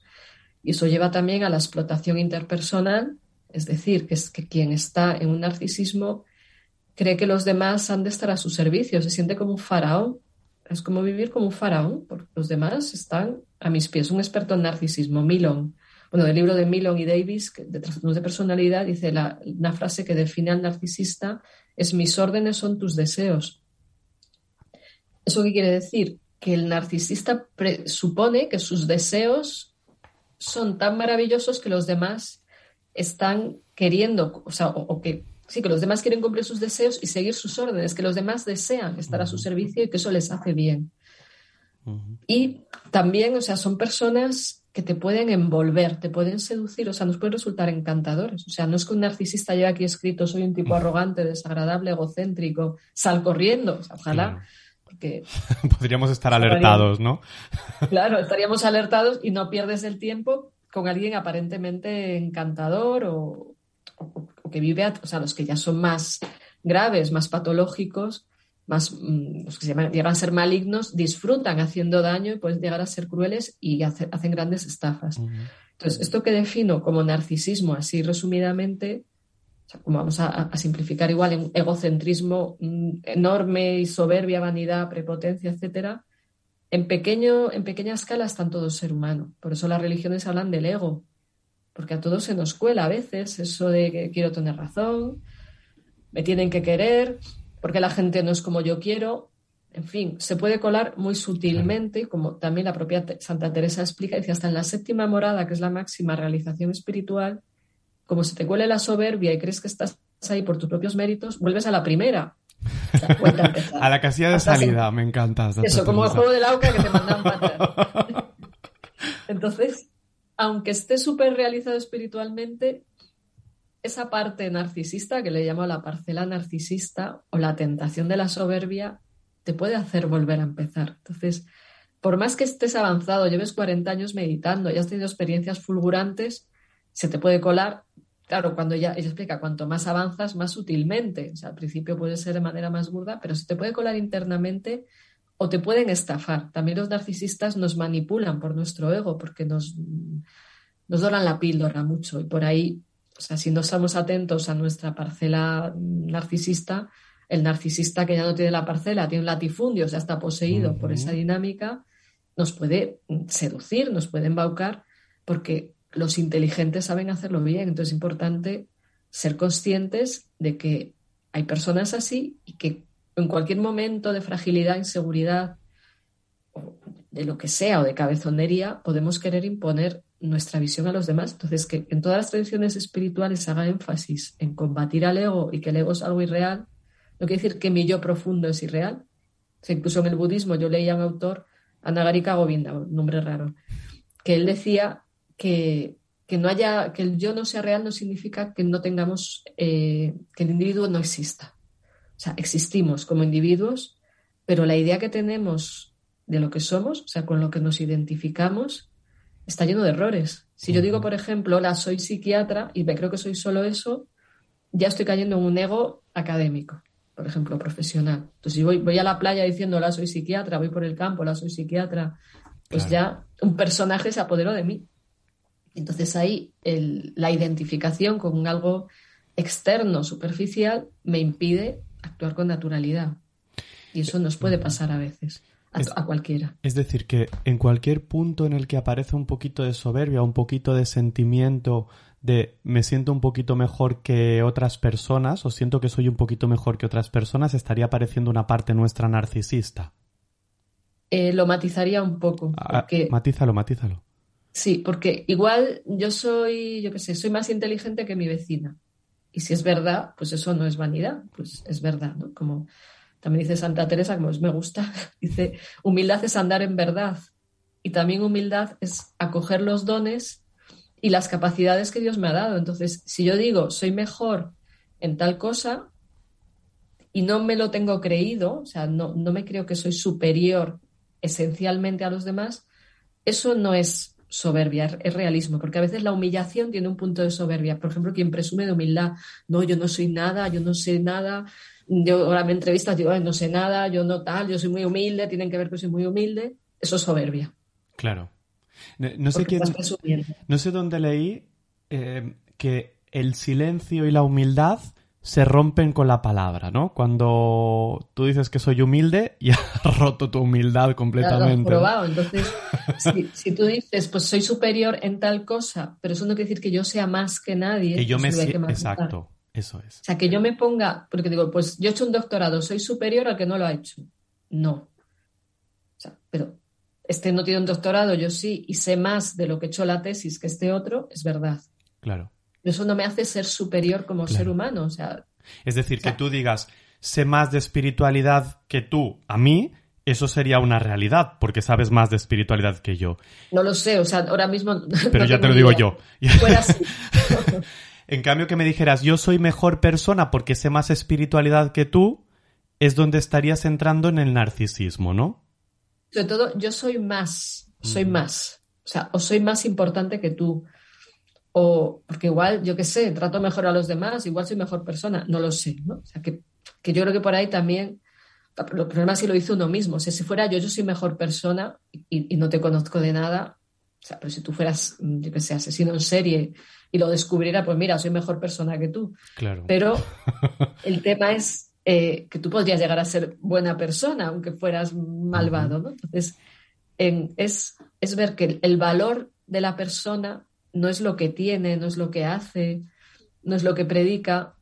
Y eso lleva también a la explotación interpersonal, es decir, que es que quien está en un narcisismo cree que los demás han de estar a su servicio, se siente como un faraón. Es como vivir como un faraón, porque los demás están a mis pies. Un experto en narcisismo, Milon. Bueno, del libro de Milon y Davis, de trastornos de personalidad, dice la, una frase que define al narcisista es mis órdenes son tus deseos. ¿Eso qué quiere decir? Que el narcisista supone que sus deseos son tan maravillosos que los demás están queriendo, o sea, o que Sí, que los demás quieren cumplir sus deseos y seguir sus órdenes, que los demás desean estar a su servicio y que eso les hace bien. Y también, o sea, son personas que te pueden envolver, te pueden seducir, o sea, nos pueden resultar encantadores. O sea, no es que un narcisista lleve aquí escrito soy un tipo arrogante, desagradable, egocéntrico, sal corriendo, ojalá. Porque [laughs] podríamos estar alertados, ¿no? [laughs] claro, estaríamos alertados y no pierdes el tiempo con alguien aparentemente encantador o, o, que vive, o sea, los que ya son más graves, más patológicos, más, mm, los que se llegan a ser malignos, disfrutan haciendo daño y pueden llegar a ser crueles y hacen grandes estafas. Entonces, esto que defino como narcisismo, así resumidamente, como vamos a, simplificar igual, en egocentrismo mm, enorme y soberbia, vanidad, prepotencia, etcétera, en, pequeño, en pequeña escala están todo ser humano. Por eso las religiones hablan del ego, porque a todos se nos cuela a veces eso de que quiero tener razón, me tienen que querer, porque la gente no es como yo quiero. En fin, se puede colar muy sutilmente, como también la propia Santa Teresa explica, dice, hasta en la séptima morada, que es la máxima realización espiritual, como se te cuele la soberbia y crees que estás ahí por tus propios méritos, vuelves a la primera. [laughs] a, la casilla de salida, me encanta. Eso, como el juego de la que te mandan [laughs] para Entonces, aunque esté súper realizado espiritualmente, esa parte narcisista, que le llamo la parcela narcisista o la tentación de la soberbia, te puede hacer volver a empezar. Entonces, por más que estés avanzado, lleves 40 años meditando, ya has tenido experiencias fulgurantes, se te puede colar. Claro, cuando ya ella explica, cuanto más avanzas, más sutilmente. O sea, al principio puede ser de manera más burda, pero se te puede colar internamente o te pueden estafar. También los narcisistas nos manipulan por nuestro ego porque nos, nos doran la píldora mucho y por ahí, o sea, si no estamos atentos a nuestra parcela narcisista, el narcisista que ya no tiene la parcela, tiene un latifundio, o sea, está poseído por esa dinámica, nos puede seducir, nos puede embaucar, porque los inteligentes saben hacerlo bien. Entonces es importante ser conscientes de que hay personas así y que en cualquier momento de fragilidad, inseguridad, de lo que sea, o de cabezonería, podemos querer imponer nuestra visión a los demás. Entonces, que en todas las tradiciones espirituales haga énfasis en combatir al ego y que el ego es algo irreal, no quiere decir que mi yo profundo es irreal. incluso en el budismo yo leía a un autor, Anagarika Govinda, nombre raro, que él decía que, que, no haya, que el yo no sea real no significa que no tengamos, eh, que el individuo no exista. O sea, existimos como individuos, pero la idea que tenemos de lo que somos, o sea, con lo que nos identificamos, está lleno de errores. Si yo digo, por ejemplo, hola, soy psiquiatra y me creo que soy solo eso, ya estoy cayendo en un ego académico, por ejemplo, profesional. Entonces, si voy, voy a la playa diciendo, hola, soy psiquiatra, voy por el campo, hola, soy psiquiatra, pues ya un personaje se apoderó de mí. Entonces ahí la identificación con algo externo, superficial, me impide actuar con naturalidad. Y eso nos puede pasar a veces, a, cualquiera. Es decir, que en cualquier punto en el que aparece un poquito de soberbia, un poquito de sentimiento de me siento un poquito mejor que otras personas o siento que soy un poquito mejor que otras personas, estaría apareciendo una parte nuestra narcisista. Eh, lo matizaría un poco. Ah, matízalo, matízalo. Sí, porque igual yo soy, yo qué sé, soy más inteligente que mi vecina. Y si es verdad, pues eso no es vanidad, pues es verdad, ¿no? Como también dice Santa Teresa, como me gusta, [laughs] dice, humildad es andar en verdad. Y también humildad es acoger los dones y las capacidades que Dios me ha dado. Entonces, si yo digo, soy mejor en tal cosa y no me lo tengo creído, o sea, no, no me creo que soy superior esencialmente a los demás, eso no es soberbia, es realismo, porque a veces la humillación tiene un punto de soberbia. Por ejemplo, quien presume de humildad, no, yo no soy nada, yo no sé nada, yo ahora me entrevistas, digo, no sé nada, yo no tal, yo soy muy humilde, tienen que ver que soy muy humilde, eso es soberbia. Claro. No, sé quién, no sé dónde leí eh, que el silencio y la humildad se rompen con la palabra, ¿no? Cuando tú dices que soy humilde, [laughs] y has roto tu humildad completamente. Claro, probado. Entonces, [laughs] si, tú dices, pues soy superior en tal cosa, pero eso no quiere decir que yo sea más que nadie. Que yo me Exacto, eso es. O sea, que yo me ponga, porque digo, pues yo he hecho un doctorado, soy superior al que no lo ha hecho. No. O sea, pero este no tiene un doctorado, yo sí, y sé más de lo que he hecho la tesis que este otro, es verdad. Claro eso no me hace ser superior como ser humano. O sea, es decir, que tú digas, sé más de espiritualidad que tú a mí, eso sería una realidad, porque sabes más de espiritualidad que yo. No lo sé, o sea, ahora mismo. [laughs] Pero ya te lo digo yo. [laughs] en cambio, que me dijeras, yo soy mejor persona porque sé más espiritualidad que tú, es donde estarías entrando en el narcisismo, ¿no? Sobre todo, yo soy más, soy más. O sea, o soy más importante que tú. O porque igual, yo qué sé, trato mejor a los demás, igual soy mejor persona, no lo sé, ¿no? O sea, que, yo creo que por ahí también, el problema es si lo hizo uno mismo. O sea, si fuera yo, yo soy mejor persona y, no te conozco de nada, sea, pero si tú fueras, yo qué sé, asesino en serie y lo descubriera, pues mira, soy mejor persona que tú. Claro. Pero [laughs] el tema es eh, que tú podrías llegar a ser buena persona, aunque fueras malvado, ¿no? Entonces, es, es ver que el valor de la persona no es lo que tiene, no es lo que hace, no es lo que predica,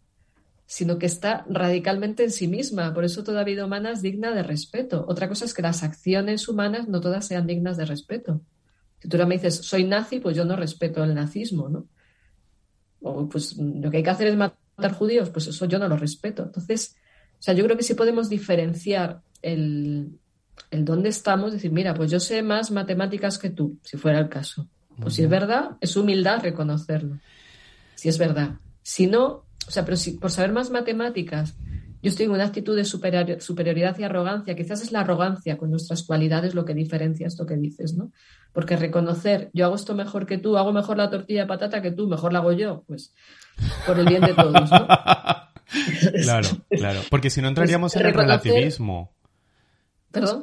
sino que está radicalmente en sí misma. Por eso toda vida humana es digna de respeto. Otra cosa es que las acciones humanas no todas sean dignas de respeto. Si tú ahora me dices, soy nazi, pues yo no respeto el nazismo, ¿no? O pues lo que hay que hacer es matar judíos, pues eso yo no lo respeto. Entonces, o sea, yo creo que sí podemos diferenciar el, el dónde estamos, decir, mira, pues yo sé más matemáticas que tú, si fuera el caso. Pues si es verdad, es humildad reconocerlo. Si es verdad. Si no, o sea, pero si por saber más matemáticas, yo estoy en una actitud de superioridad y arrogancia, quizás es la arrogancia con nuestras cualidades lo que diferencia esto que dices, ¿no? Porque reconocer, yo hago esto mejor que tú, hago mejor la tortilla de patata que tú, mejor la hago yo, pues por el bien de todos, ¿no? [laughs] claro, claro. Porque si no entraríamos en el relativismo.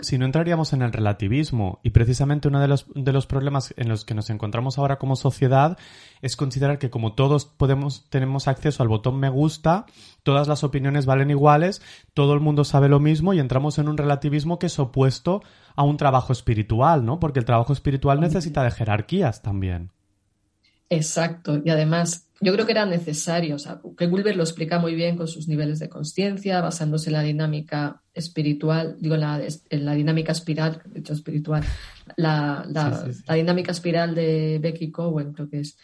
Si no entraríamos en el relativismo y precisamente uno de los, de los problemas en los que nos encontramos ahora como sociedad es considerar que como todos podemos, tenemos acceso al botón me gusta, todas las opiniones valen iguales, todo el mundo sabe lo mismo y entramos en un relativismo que es opuesto a un trabajo espiritual, ¿no? Porque el trabajo espiritual necesita de jerarquías también. Exacto. Y además, yo creo que era necesario. O sea, que Wilber lo explica muy bien con sus niveles de conciencia, basándose en la dinámica espiritual, digo, en la, dinámica espiral, de hecho espiritual, la, dinámica espiral de Becky Cowen, creo que es.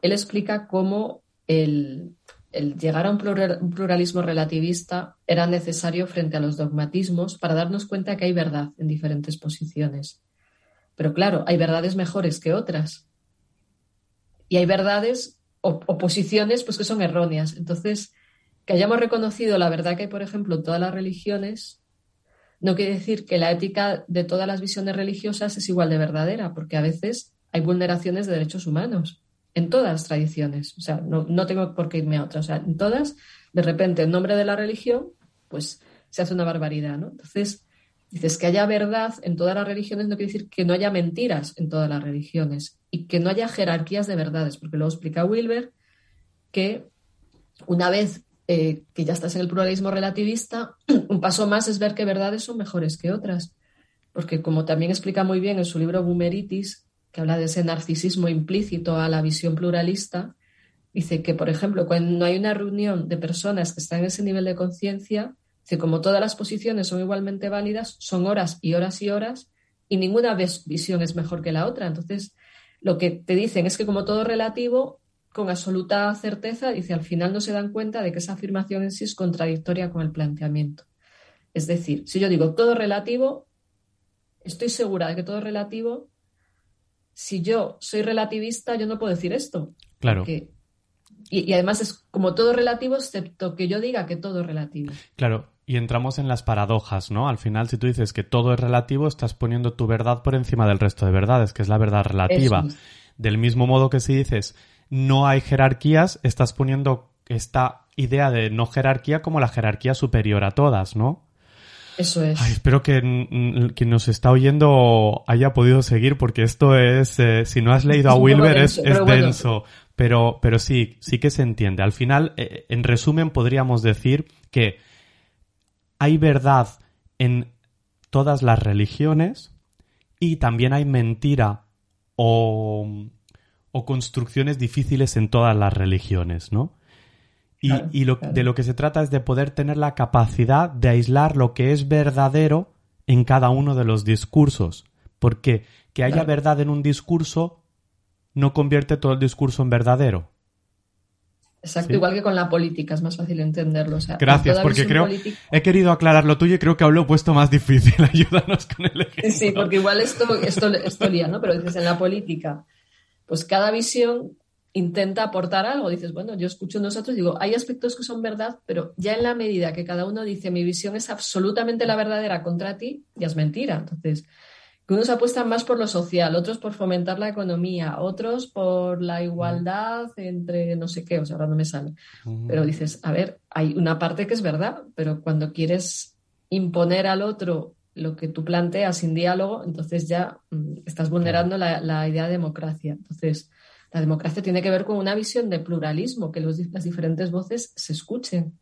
Él explica cómo el, llegar a un pluralismo relativista era necesario frente a los dogmatismos para darnos cuenta que hay verdad en diferentes posiciones. Pero claro, hay verdades mejores que otras y hay verdades o, posiciones pues, que son erróneas. Entonces, que hayamos reconocido la verdad que hay, por ejemplo, en todas las religiones, no quiere decir que la ética de todas las visiones religiosas es igual de verdadera, porque a veces hay vulneraciones de derechos humanos en todas las tradiciones. O sea, no, no tengo por qué irme a otras. O sea, en todas, de repente, en nombre de la religión, pues se hace una barbaridad, ¿no? Entonces, dices que haya verdad en todas las religiones no quiere decir que no haya mentiras en todas las religiones y que no haya jerarquías de verdades, porque luego explica Wilber que una vez eh, que ya estás en el pluralismo relativista, [clears throat] un paso más es ver que verdades son mejores que otras. Porque como también explica muy bien en su libro Boomeritis, que habla de ese narcisismo implícito a la visión pluralista, dice que, por ejemplo, cuando hay una reunión de personas que están en ese nivel de conciencia, como todas las posiciones son igualmente válidas, son horas y horas y horas, y ninguna visión es mejor que la otra. Entonces, lo que te dicen es que como todo relativo, con absoluta certeza, dice, al final no se dan cuenta de que esa afirmación en sí es contradictoria con el planteamiento. Es decir, si yo digo todo relativo, estoy segura de que todo relativo si yo soy relativista, yo no puedo decir esto. Claro. Y, además es como todo relativo, excepto que yo diga que todo es relativo. Claro, y entramos en las paradojas, ¿no? Al final, si tú dices que todo es relativo, estás poniendo tu verdad por encima del resto de verdades, que es la verdad relativa. Del mismo modo que si dices no hay jerarquías, estás poniendo esta idea de no jerarquía como la jerarquía superior a todas, ¿no? Eso es. espero que quien nos está oyendo haya podido seguir, porque esto es, eh, si no has leído a [laughs] Wilber, es, denso. Pero, pero sí, sí que se entiende. Al final, eh, en resumen, podríamos decir que hay verdad en todas las religiones y también hay mentira o, o construcciones difíciles en todas las religiones, ¿no? Y, lo, de lo que se trata es de poder tener la capacidad de aislar lo que es verdadero en cada uno de los discursos. Porque que haya verdad en un discurso no convierte todo el discurso en verdadero. Exacto, igual que con la política, es más fácil entenderlo. Gracias, porque creo he querido aclarar lo tuyo y creo que hablo puesto más difícil. [laughs] Ayúdanos con el ejemplo. Sí, porque igual esto, esto, esto lía, ¿no? Pero dices, en la política, pues cada visión intenta aportar algo. Dices, bueno, yo escucho nosotros, digo, hay aspectos que son verdad, pero ya en la medida que cada uno dice mi visión es absolutamente la verdadera contra ti, ya es mentira. Entonces, unos apuestan más por lo social, otros por fomentar la economía, otros por la igualdad entre no sé qué, o sea, ahora no me sale. Pero dices, a ver, hay una parte que es verdad, pero cuando quieres imponer al otro lo que tú planteas sin diálogo, entonces ya mm, estás vulnerando la, la idea de democracia. Entonces, la democracia tiene que ver con una visión de pluralismo, que los, las diferentes voces se escuchen.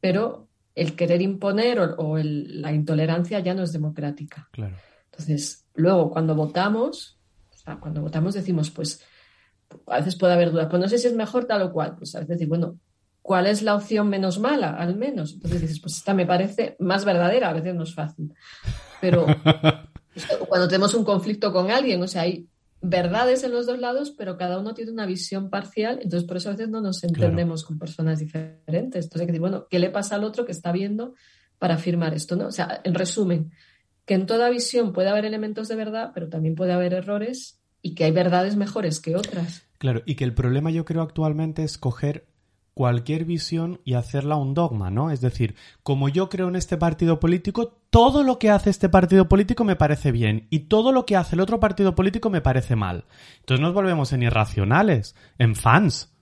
Pero el querer imponer o, la intolerancia ya no es democrática. Claro. Entonces, luego cuando votamos, cuando votamos decimos, pues a veces puede haber dudas, pues no sé si es mejor tal o cual. Pues a veces decir, bueno, ¿cuál es la opción menos mala, al menos? Entonces dices, pues esta me parece más verdadera, a veces no es fácil. Pero [laughs] cuando tenemos un conflicto con alguien, o sea, hay verdades en los dos lados, pero cada uno tiene una visión parcial, entonces por eso a veces no nos entendemos con personas diferentes. Entonces hay que decir, bueno, ¿qué le pasa al otro que está viendo para afirmar esto? ¿no? O sea, en resumen, que en toda visión puede haber elementos de verdad, pero también puede haber errores y que hay verdades mejores que otras. Claro, y que el problema yo creo actualmente es coger cualquier visión y hacerla un dogma, ¿no? Es decir, como yo creo en este partido político, todo lo que hace este partido político me parece bien y todo lo que hace el otro partido político me parece mal. Entonces nos volvemos en irracionales, en fans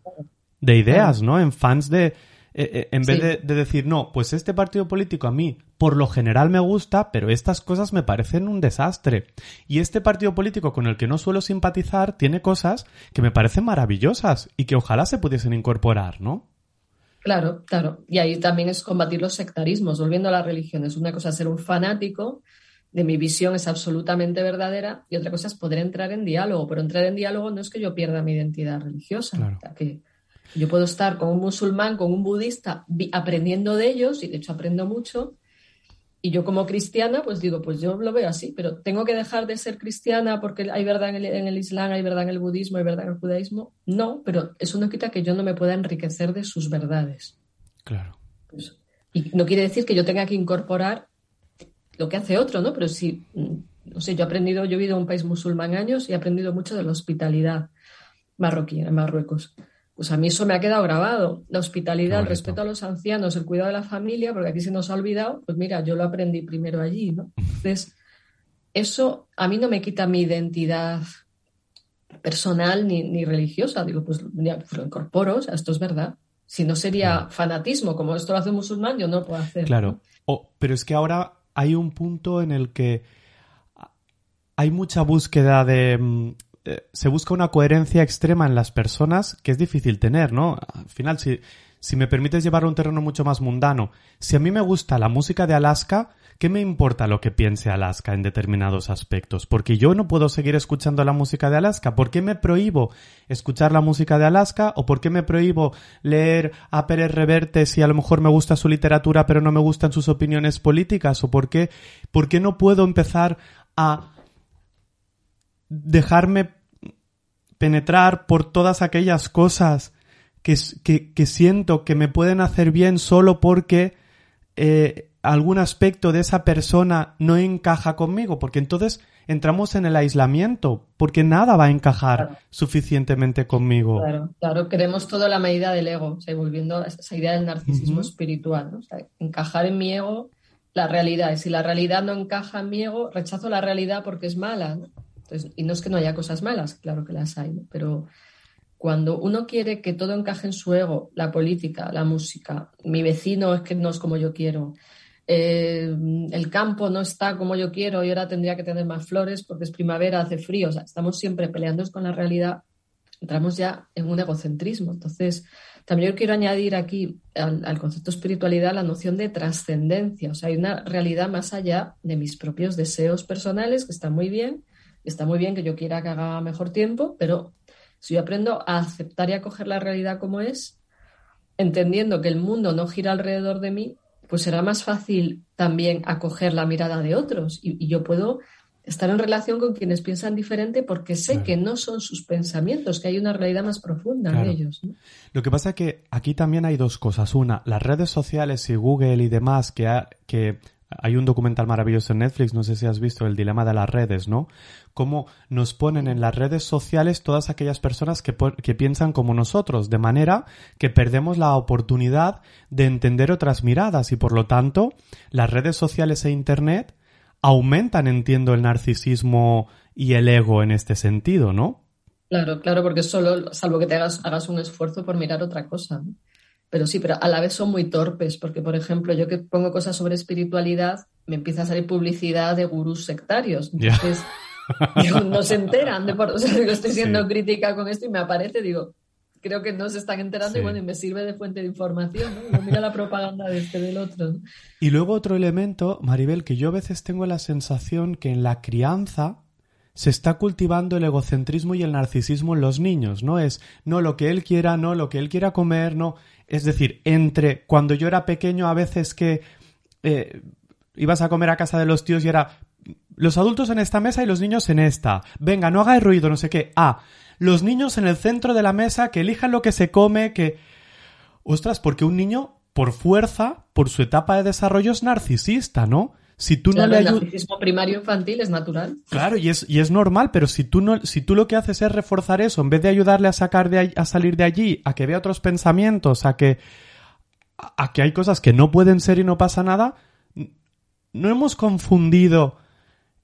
de ideas, ¿no? En fans de, eh, eh, en vez de, decir, no, pues este partido político a mí por lo general me gusta, pero estas cosas me parecen un desastre. Y este partido político con el que no suelo simpatizar tiene cosas que me parecen maravillosas y que ojalá se pudiesen incorporar, ¿no? Claro, claro. Y ahí también es combatir los sectarismos, volviendo a las religiones. Una cosa es ser un fanático de mi visión es absolutamente verdadera y otra cosa es poder entrar en diálogo. Pero entrar en diálogo no es que yo pierda mi identidad religiosa. que yo puedo estar con un musulmán, con un budista, aprendiendo de ellos, y de hecho aprendo mucho. Y yo como cristiana, pues digo, pues yo lo veo así, pero tengo que dejar de ser cristiana porque hay verdad en el, en el Islam, hay verdad en el budismo, hay verdad en el judaísmo. No, pero eso no quita que yo no me pueda enriquecer de sus verdades. Claro. Pues, y no quiere decir que yo tenga que incorporar lo que hace otro, ¿no? Pero sí, mm, no sé, yo he aprendido, yo he vivido en un país musulmán años y he aprendido mucho de la hospitalidad marroquí en Marruecos pues a mí eso me ha quedado grabado. La hospitalidad, el respeto a los ancianos, el cuidado de la familia, porque aquí se nos ha olvidado, pues mira, yo lo aprendí primero allí, ¿no? Entonces, eso a mí no me quita mi identidad personal ni, ni religiosa. Digo, pues, pues, lo incorporo, o sea, esto es verdad. Si no sería fanatismo, como esto lo hace un musulmán, yo no lo puedo hacer. Claro, pero es que ahora hay un punto en el que hay mucha búsqueda de... Eh, se busca una coherencia extrema en las personas que es difícil tener, ¿no? Al final, si, si me permites llevar a un terreno mucho más mundano, si a mí me gusta la música de Alaska, ¿qué me importa lo que piense Alaska en determinados aspectos? Porque yo no puedo seguir escuchando la música de Alaska. ¿Por qué me prohíbo escuchar la música de Alaska? ¿O por qué me prohíbo leer a Pérez Reverte si a lo mejor me gusta su literatura pero no me gustan sus opiniones políticas? ¿O por qué, por qué no puedo empezar a dejarme penetrar por todas aquellas cosas que, que, siento que me pueden hacer bien solo porque eh, algún aspecto de esa persona no encaja conmigo, porque entonces entramos en el aislamiento, porque nada va a encajar suficientemente conmigo. Claro, claro, queremos toda la medida del ego, o sea, volviendo a esa idea del narcisismo espiritual, ¿no? o sea, encajar en mi ego la realidad, y si la realidad no encaja en mi ego, rechazo la realidad porque es mala, ¿no? Y no es que no haya cosas malas, claro que las hay, pero cuando uno quiere que todo encaje en su ego, la política, la música, mi vecino es que no es como yo quiero, eh, el campo no está como yo quiero y ahora tendría que tener más flores porque es primavera, hace frío, o sea, estamos siempre peleando con la realidad, entramos ya en un egocentrismo. Entonces, también yo quiero añadir aquí al, al concepto espiritualidad la noción de trascendencia, o sea, hay una realidad más allá de mis propios deseos personales que están muy bien, Está muy bien que yo quiera que haga mejor tiempo, pero si yo aprendo a aceptar y a coger la realidad como es, entendiendo que el mundo no gira alrededor de mí, pues será más fácil también acoger la mirada de otros y, yo puedo estar en relación con quienes piensan diferente porque sé que no son sus pensamientos, que hay una realidad más profunda en ellos. Lo que pasa es que aquí también hay dos cosas. Una, las redes sociales y Google y demás que, que hay un documental maravilloso en Netflix, no sé si has visto, El dilema de las redes, ¿no? Cómo nos ponen en las redes sociales todas aquellas personas que, que, piensan como nosotros, de manera que perdemos la oportunidad de entender otras miradas y por lo tanto las redes sociales e Internet aumentan, entiendo, el narcisismo y el ego en este sentido, ¿no? Claro, claro, porque solo, salvo que te hagas, hagas un esfuerzo por mirar otra cosa. ¿no? Pero sí, pero a la vez son muy torpes, porque por ejemplo, yo que pongo cosas sobre espiritualidad, me empieza a salir publicidad de gurús sectarios. Entonces, [laughs] no se enteran de por, o sea, estoy siendo crítica con esto y me aparece, digo, creo que no se están enterando y bueno, y me sirve de fuente de información, ¿no? mira la propaganda de este del otro. Y luego otro elemento, Maribel, que yo a veces tengo la sensación que en la crianza se está cultivando el egocentrismo y el narcisismo en los niños, ¿no? Es no lo que él quiera, no lo que él quiera comer, no. Es decir, entre cuando yo era pequeño a veces que eh, ibas a comer a casa de los tíos y era los adultos en esta mesa y los niños en esta. Venga, no haga ruido, no sé qué. Ah, los niños en el centro de la mesa, que elijan lo que se come, que... Ostras, porque un niño, por fuerza, por su etapa de desarrollo, es narcisista, ¿no? Si tú no le ayudas... El narcisismo primario infantil es natural. Claro, y es, y es normal, pero si tú, no, si tú lo que haces es reforzar eso, en vez de ayudarle a, sacar de, a salir de allí, a que vea otros pensamientos, a que, a que hay cosas que no pueden ser y no pasa nada, no hemos confundido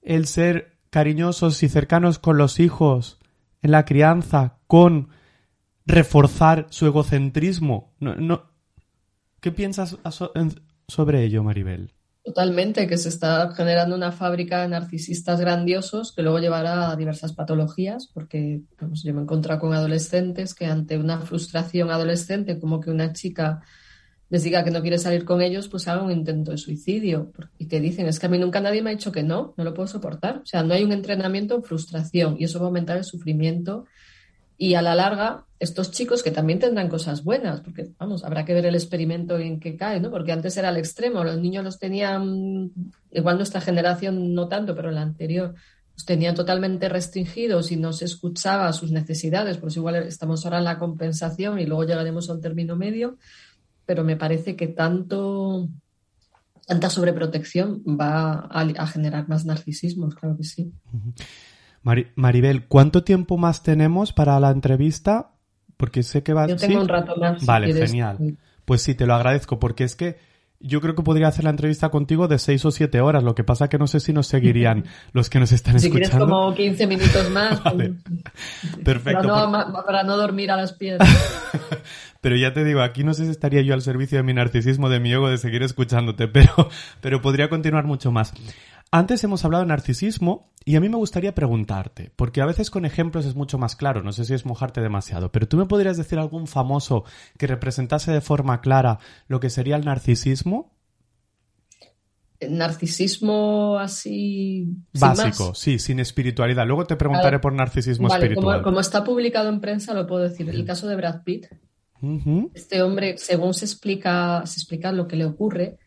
el ser cariñosos y cercanos con los hijos en la crianza con reforzar su egocentrismo. No, no... ¿Qué piensas sobre ello, Maribel? Totalmente, que se está generando una fábrica de narcisistas grandiosos que luego llevará a diversas patologías, porque yo me he encontrado con adolescentes que ante una frustración adolescente, como que una chica les diga que no quiere salir con ellos, pues haga un intento de suicidio. Y que dicen, es que a mí nunca nadie me ha dicho que no, no lo puedo soportar. O sea, no hay un entrenamiento en frustración y eso va a aumentar el sufrimiento y a la larga, estos chicos que también tendrán cosas buenas, porque vamos, habrá que ver el experimento en que cae, ¿no? Porque antes era el extremo, los niños los tenían, igual nuestra generación no tanto, pero la anterior, los tenían totalmente restringidos y no se escuchaba sus necesidades, pues igual estamos ahora en la compensación y luego llegaremos a un término medio, pero me parece que tanto tanta sobreprotección va a, generar más narcisismo, claro que sí. Maribel, ¿cuánto tiempo más tenemos para la entrevista? Porque sé que va... Yo tengo un rato más. Vale, genial. Pues sí, te lo agradezco porque es que yo creo que podría hacer la entrevista contigo de seis o siete horas. Lo que pasa que no sé si nos seguirían [laughs] los que nos están si escuchando. Si quieres como 15 minutos más. [laughs] vale. Perfecto. Para no, para no, dormir a las piedras. [laughs] pero ya te digo, aquí no sé si estaría yo al servicio de mi narcisismo, de mi ego, de seguir escuchándote, pero, pero podría continuar mucho más. Antes hemos hablado de narcisismo y a mí me gustaría preguntarte, porque a veces con ejemplos es mucho más claro, no sé si es mojarte demasiado, pero tú me podrías decir algún famoso que representase de forma clara lo que sería el narcisismo? narcisismo así básico, sí, sin espiritualidad. Luego te preguntaré por narcisismo vale, espiritual. Como, como, está publicado en prensa, lo puedo decir. El caso de Brad Pitt. Uh -huh. Este hombre, según se explica, se explica lo que le ocurre,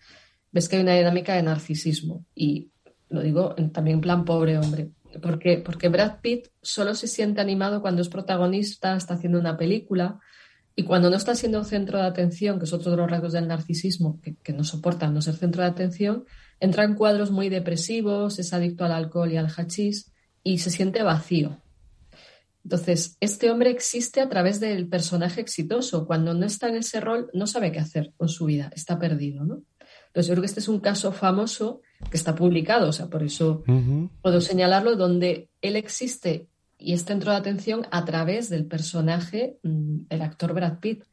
ves que hay una dinámica de narcisismo. Y lo digo también en plan pobre hombre. ¿Por qué? Porque Brad Pitt solo se siente animado cuando es protagonista, está haciendo una película. Y cuando no está siendo centro de atención, que es otro de los rasgos del narcisismo, que, que no soporta no ser centro de atención, entra en cuadros muy depresivos, es adicto al alcohol y al hachís y se siente vacío. Entonces, este hombre existe a través del personaje exitoso. Cuando no está en ese rol, no sabe qué hacer con su vida, está perdido, ¿no? Entonces, yo creo que este es un caso famoso que está publicado, o sea, por eso Uh -huh. puedo señalarlo, donde él existe y es centro de atención a través del personaje, mm, el actor Brad Pitt,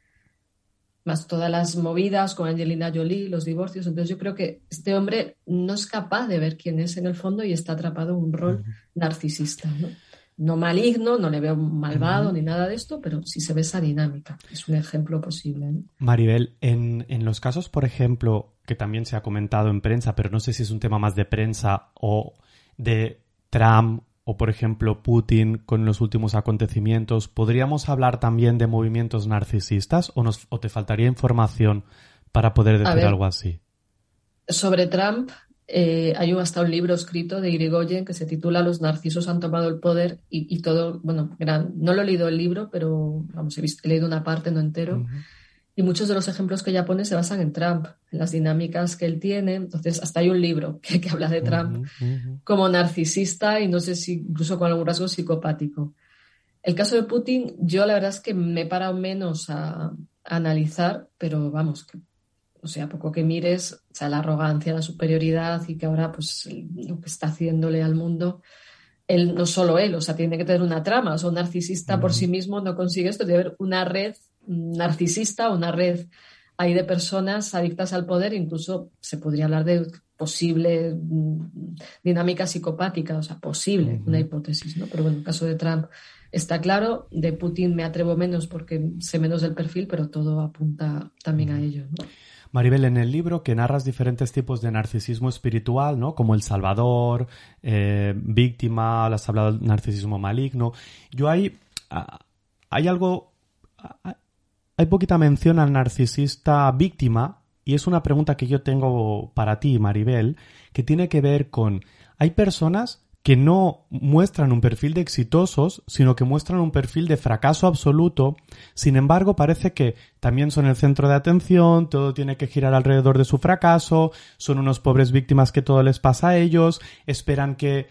más todas las movidas con Angelina Jolie, los divorcios. Entonces yo creo que este hombre no es capaz de ver quién es en el fondo y está atrapado en un rol narcisista. ¿no? no maligno, no le veo malvado ni nada de esto, pero sí se ve esa dinámica. Es un ejemplo posible. ¿no? Maribel, en, en los casos, por ejemplo, que también se ha comentado en prensa, pero no sé si es un tema más de prensa o de Trump o, por ejemplo, Putin con los últimos acontecimientos, ¿podríamos hablar también de movimientos narcisistas o, nos, o te faltaría información para poder decir ver, algo así? Sobre Trump, eh, hay hasta un libro escrito de Irigoyen que se titula Los narcisos han tomado el poder y, y todo, bueno, gran, no lo he leído el libro, pero vamos, he, visto, he leído una parte, no entero. Uh -huh. Y muchos de los ejemplos que ella pone se basan en Trump, en las dinámicas que él tiene. Entonces, hasta hay un libro [laughs] que, que habla de Trump uh -huh, uh -huh. como narcisista y no sé si incluso con algún rasgo psicopático. El caso de Putin, yo la verdad es que me he parado menos a, a analizar, pero vamos, que, o sea, poco que mires, o sea, la arrogancia, la superioridad y que ahora, pues, lo que está haciéndole al mundo, él, no solo él, o sea, tiene que tener una trama, o sea, un narcisista uh -huh. por sí mismo no consigue esto, debe haber una red narcisista, una red ahí de personas adictas al poder, incluso se podría hablar de posible dinámica psicopática, o sea, posible, uh -huh. una hipótesis, ¿no? Pero bueno, en el caso de Trump está claro, de Putin me atrevo menos porque sé menos del perfil, pero todo apunta también uh -huh. a ello, ¿no? Maribel, en el libro que narras diferentes tipos de narcisismo espiritual, ¿no? Como el Salvador, eh, víctima, has hablado del narcisismo maligno. Yo hay, hay algo, hay poquita mención al narcisista víctima y es una pregunta que yo tengo para ti, Maribel, que tiene que ver con, hay personas que no muestran un perfil de exitosos, sino que muestran un perfil de fracaso absoluto. Sin embargo, parece que también son el centro de atención, todo tiene que girar alrededor de su fracaso, son unos pobres víctimas que todo les pasa a ellos, esperan que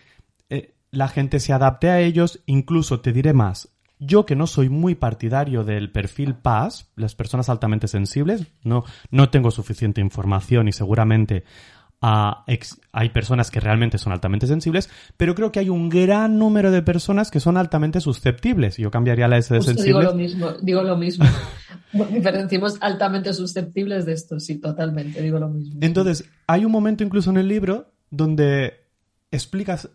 eh, la gente se adapte a ellos, incluso te diré más. Yo que no soy muy partidario del perfil paz, las personas altamente sensibles, no, no tengo suficiente información y seguramente a ex, hay personas que realmente son altamente sensibles, pero creo que hay un gran número de personas que son altamente susceptibles. Yo cambiaría la S de sensibles. Digo lo mismo, digo lo mismo. [laughs] Diferenciamos altamente susceptibles de esto, sí, totalmente, digo lo mismo. Entonces, hay un momento incluso en el libro donde explicas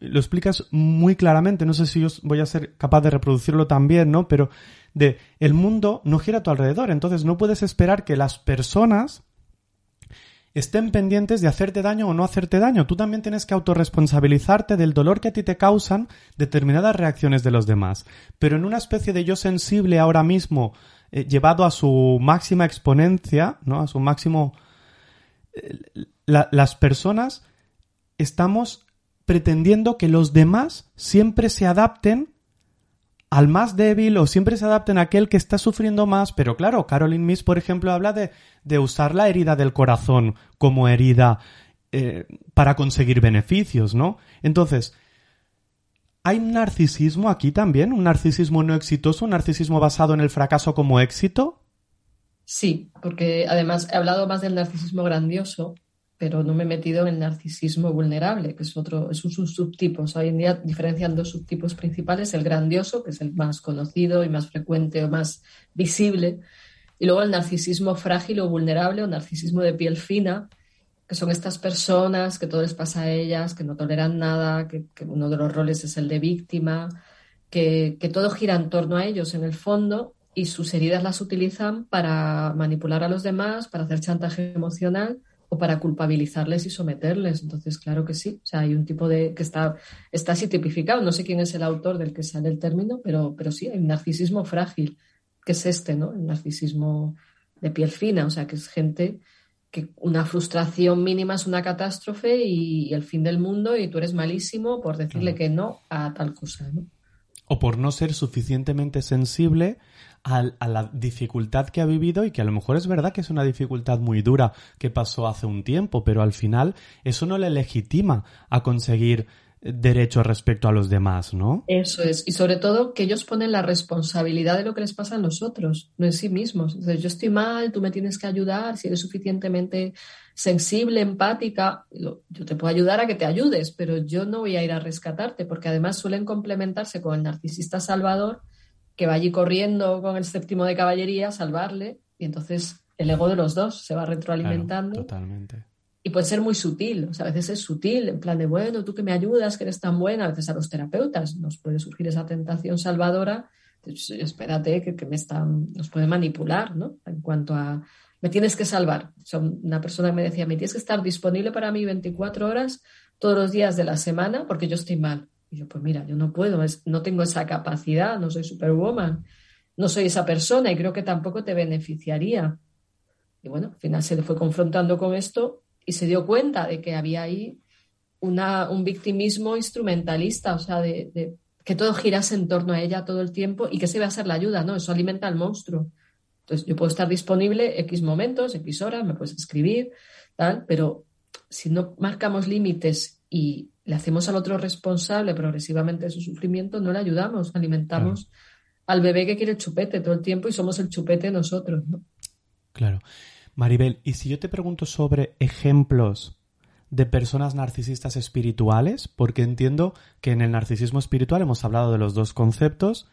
lo explicas muy claramente, no sé si yo voy a ser capaz de reproducirlo también, ¿no? Pero de el mundo no gira a tu alrededor, entonces no puedes esperar que las personas estén pendientes de hacerte daño o no hacerte daño. Tú también tienes que autorresponsabilizarte del dolor que a ti te causan determinadas reacciones de los demás. Pero en una especie de yo sensible ahora mismo, eh, llevado a su máxima exponencia, ¿no? A su máximo... Eh, la, las personas estamos pretendiendo que los demás siempre se adapten al más débil o siempre se adapten a aquel que está sufriendo más. Pero claro, Caroline Miss, por ejemplo, habla de, de usar la herida del corazón como herida eh, para conseguir beneficios, ¿no? Entonces, ¿hay un narcisismo aquí también? ¿Un narcisismo no exitoso? ¿Un narcisismo basado en el fracaso como éxito? Sí, porque además he hablado más del narcisismo grandioso, pero no me he metido en el narcisismo vulnerable, que es otro, es un subtipo. hoy en día diferencian dos subtipos principales, el grandioso, que es el más conocido y más frecuente o más visible, y luego el narcisismo frágil o vulnerable o narcisismo de piel fina, que son estas personas que todo les pasa a ellas, que no toleran nada, que, uno de los roles es el de víctima, que, todo gira en torno a ellos en el fondo y sus heridas las utilizan para manipular a los demás, para hacer chantaje emocional o para culpabilizarles y someterles. Entonces, claro que sí. O sea, hay un tipo de que está, está así tipificado. No sé quién es el autor del que sale el término, pero, pero sí, hay un narcisismo frágil, que es este, ¿no? El narcisismo de piel fina, o sea, que es gente que una frustración mínima es una catástrofe y, el fin del mundo y tú eres malísimo por decirle que no a tal cosa, ¿no? O por no ser suficientemente sensible a, la dificultad que ha vivido y que a lo mejor es verdad que es una dificultad muy dura que pasó hace un tiempo, pero al final eso no le legitima a conseguir derechos respecto a los demás, ¿no? Eso es. Y sobre todo que ellos ponen la responsabilidad de lo que les pasa a nosotros, no en sí mismos. Entonces, yo estoy mal, tú me tienes que ayudar, si eres suficientemente sensible, empática, yo te puedo ayudar a que te ayudes, pero yo no voy a ir a rescatarte, porque además suelen complementarse con el narcisista salvador, que va allí corriendo con el séptimo de caballería a salvarle, y entonces el ego de los dos se va retroalimentando. totalmente. Y puede ser muy sutil, o sea, a veces es sutil, en plan de, bueno, tú que me ayudas, que eres tan buena, a veces a los terapeutas nos puede surgir esa tentación salvadora, pues, espérate, que, me están, nos puede manipular, ¿no? En cuanto a, me tienes que salvar. O sea, una persona me decía, me tienes que estar disponible para mí 24 horas todos los días de la semana porque yo estoy mal. Y yo, pues mira, yo no puedo, no tengo esa capacidad, no soy superwoman, no soy esa persona y creo que tampoco te beneficiaría. Y bueno, al final se le fue confrontando con esto y se dio cuenta de que había ahí una, un victimismo instrumentalista, o sea, de, que todo girase en torno a ella todo el tiempo y que se iba a ser la ayuda, ¿no? Eso alimenta al monstruo. Entonces, yo puedo estar disponible X momentos, X horas, me puedes escribir, tal, pero si no marcamos límites y le hacemos al otro responsable progresivamente de su sufrimiento, no le ayudamos, alimentamos al bebé que quiere el chupete todo el tiempo y somos el chupete nosotros, ¿no? Claro. Maribel, ¿y si yo te pregunto sobre ejemplos de personas narcisistas espirituales? Porque entiendo que en el narcisismo espiritual hemos hablado de los dos conceptos,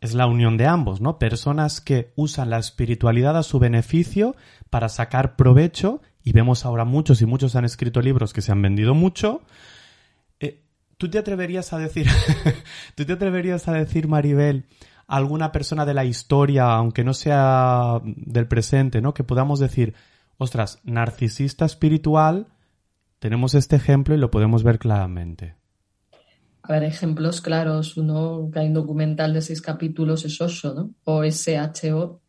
es la unión de ambos, ¿no? Personas que usan la espiritualidad a su beneficio para sacar provecho y vemos ahora muchos y muchos han escrito libros que se han vendido mucho. Eh, ¿Tú te atreverías a decir, [laughs] tú te atreverías a decir, Maribel, alguna persona de la historia, aunque no sea del presente, ¿no? Que podamos decir, ostras, narcisista espiritual, tenemos este ejemplo y lo podemos ver claramente. A ver, ejemplos claros. Uno que hay un documental de seis capítulos es Osho, ¿no? O SHO,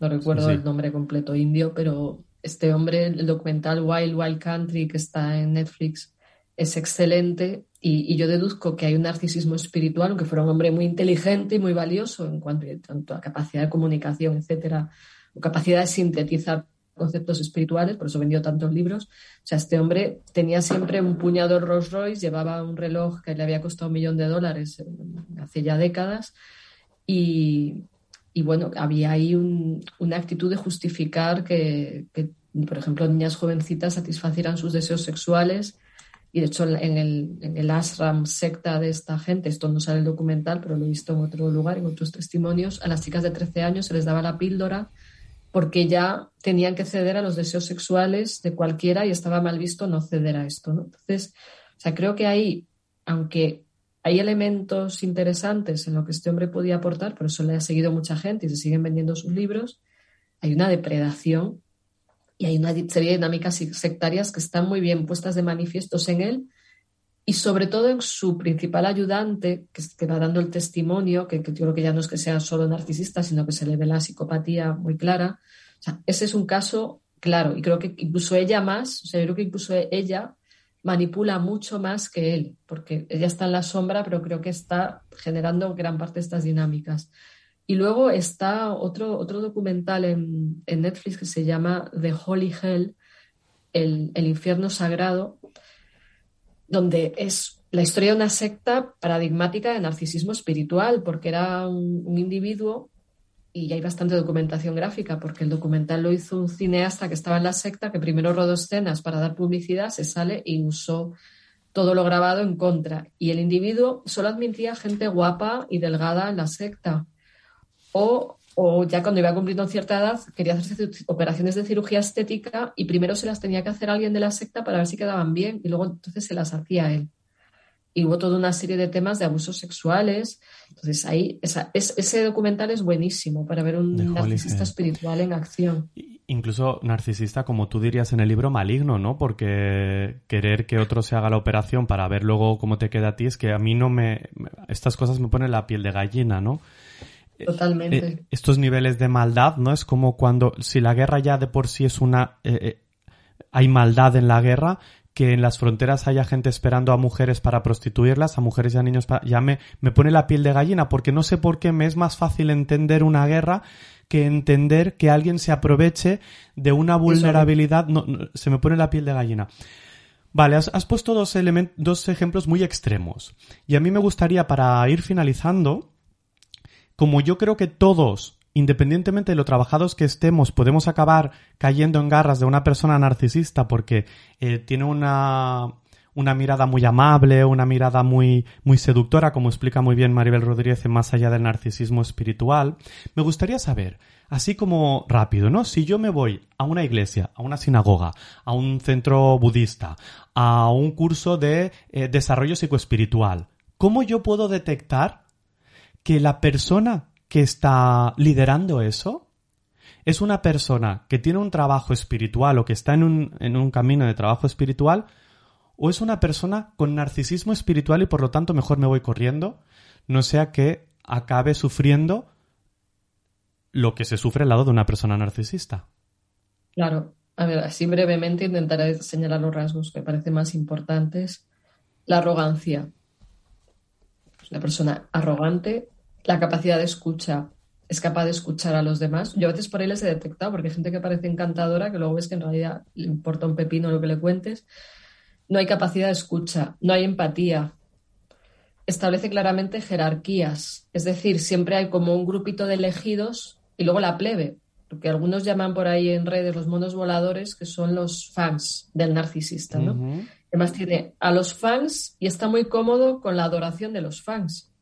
no recuerdo el nombre completo indio, pero este hombre, el documental Wild Wild Country que está en Netflix, es excelente y, yo deduzco que hay un narcisismo espiritual, aunque fuera un hombre muy inteligente y muy valioso en cuanto tanto a capacidad de comunicación, etcétera, o capacidad de sintetizar conceptos espirituales, por eso vendió tantos libros. O sea, este hombre tenía siempre un puñado Rolls Royce, llevaba un reloj que le había costado un millón de dólares hace ya décadas y, y bueno, había ahí una actitud de justificar que, por ejemplo, niñas jovencitas satisfacieran sus deseos sexuales. Y de hecho, en el, en ashram secta de esta gente, esto no sale el documental, pero lo he visto en otro lugar, en otros testimonios, a las chicas de 13 años se les daba la píldora porque ya tenían que ceder a los deseos sexuales de cualquiera y estaba mal visto no ceder a esto. Entonces, o sea, creo que ahí, aunque hay elementos interesantes en lo que este hombre podía aportar, por eso le ha seguido mucha gente y se siguen vendiendo sus libros. Hay una depredación y hay una serie de dinámicas sectarias que están muy bien puestas de manifiestos en él y sobre todo en su principal ayudante, que, va dando el testimonio, que, que, yo creo que ya no es que sea solo narcisista, sino que se le ve la psicopatía muy clara. Ese es un caso claro y creo que incluso ella más, o sea, yo creo que incluso ella manipula mucho más que él, porque ella está en la sombra, pero creo que está generando gran parte de estas dinámicas. Y luego está otro, otro documental en, Netflix que se llama The Holy Hell, el, infierno sagrado, donde es la historia de una secta paradigmática de narcisismo espiritual, porque era un, individuo y hay bastante documentación gráfica, porque el documental lo hizo un cineasta que estaba en la secta, que primero rodó escenas para dar publicidad, se sale y usó todo lo grabado en contra. Y el individuo solo admitía gente guapa y delgada en la secta. O, o ya cuando iba cumpliendo cierta edad, quería hacerse operaciones de cirugía estética y primero se las tenía que hacer alguien de la secta para ver si quedaban bien y luego entonces se las hacía él y hubo toda una serie de temas de abusos sexuales. Entonces, ahí, ese documental es buenísimo para ver un narcisista espiritual en acción. Incluso narcisista, como tú dirías en el libro, maligno, ¿no? Porque querer que otro se haga la operación para ver luego cómo te queda a ti es que a mí no me. Estas cosas me ponen la piel de gallina, ¿no? Totalmente. Eh, estos niveles de maldad, ¿no? Es como cuando, si la guerra ya de por sí es una. Eh, eh, hay maldad en la guerra, que en las fronteras haya gente esperando a mujeres para prostituirlas, a mujeres y a niños para... ya me, me pone la piel de gallina, porque no sé por qué me es más fácil entender una guerra que entender que alguien se aproveche de una vulnerabilidad. No, se me pone la piel de gallina. Vale, has, has puesto dos, dos ejemplos muy extremos. Y a mí me gustaría, para ir finalizando, como yo creo que todos independientemente de lo trabajados que estemos, podemos acabar cayendo en garras de una persona narcisista porque eh, tiene una, una mirada muy amable, una mirada muy, muy seductora, como explica muy bien Maribel Rodríguez en Más allá del narcisismo espiritual. Me gustaría saber, así como rápido, ¿no? Si yo me voy a una iglesia, a una sinagoga, a un centro budista, a un curso de eh, desarrollo psicoespiritual, ¿cómo yo puedo detectar que la persona que está liderando eso es una persona que tiene un trabajo espiritual o que está en un, en un camino de trabajo espiritual o es una persona con narcisismo espiritual y por lo tanto mejor me voy corriendo, no sea que acabe sufriendo lo que se sufre al lado de una persona narcisista. Claro, a ver, así brevemente intentaré señalar los rasgos que parecen más importantes. La arrogancia. La persona arrogante la capacidad de escucha, es capaz de escuchar a los demás. Yo a veces por ahí les he detectado, porque hay gente que parece encantadora, que luego ves que en realidad le importa un pepino lo que le cuentes. No hay capacidad de escucha, no hay empatía. Establece claramente jerarquías, es decir, siempre hay como un grupito de elegidos y luego la plebe, porque algunos llaman por ahí en redes los monos voladores, que son los fans del narcisista, ¿no? Además tiene a los fans y está muy cómodo con la adoración de los fans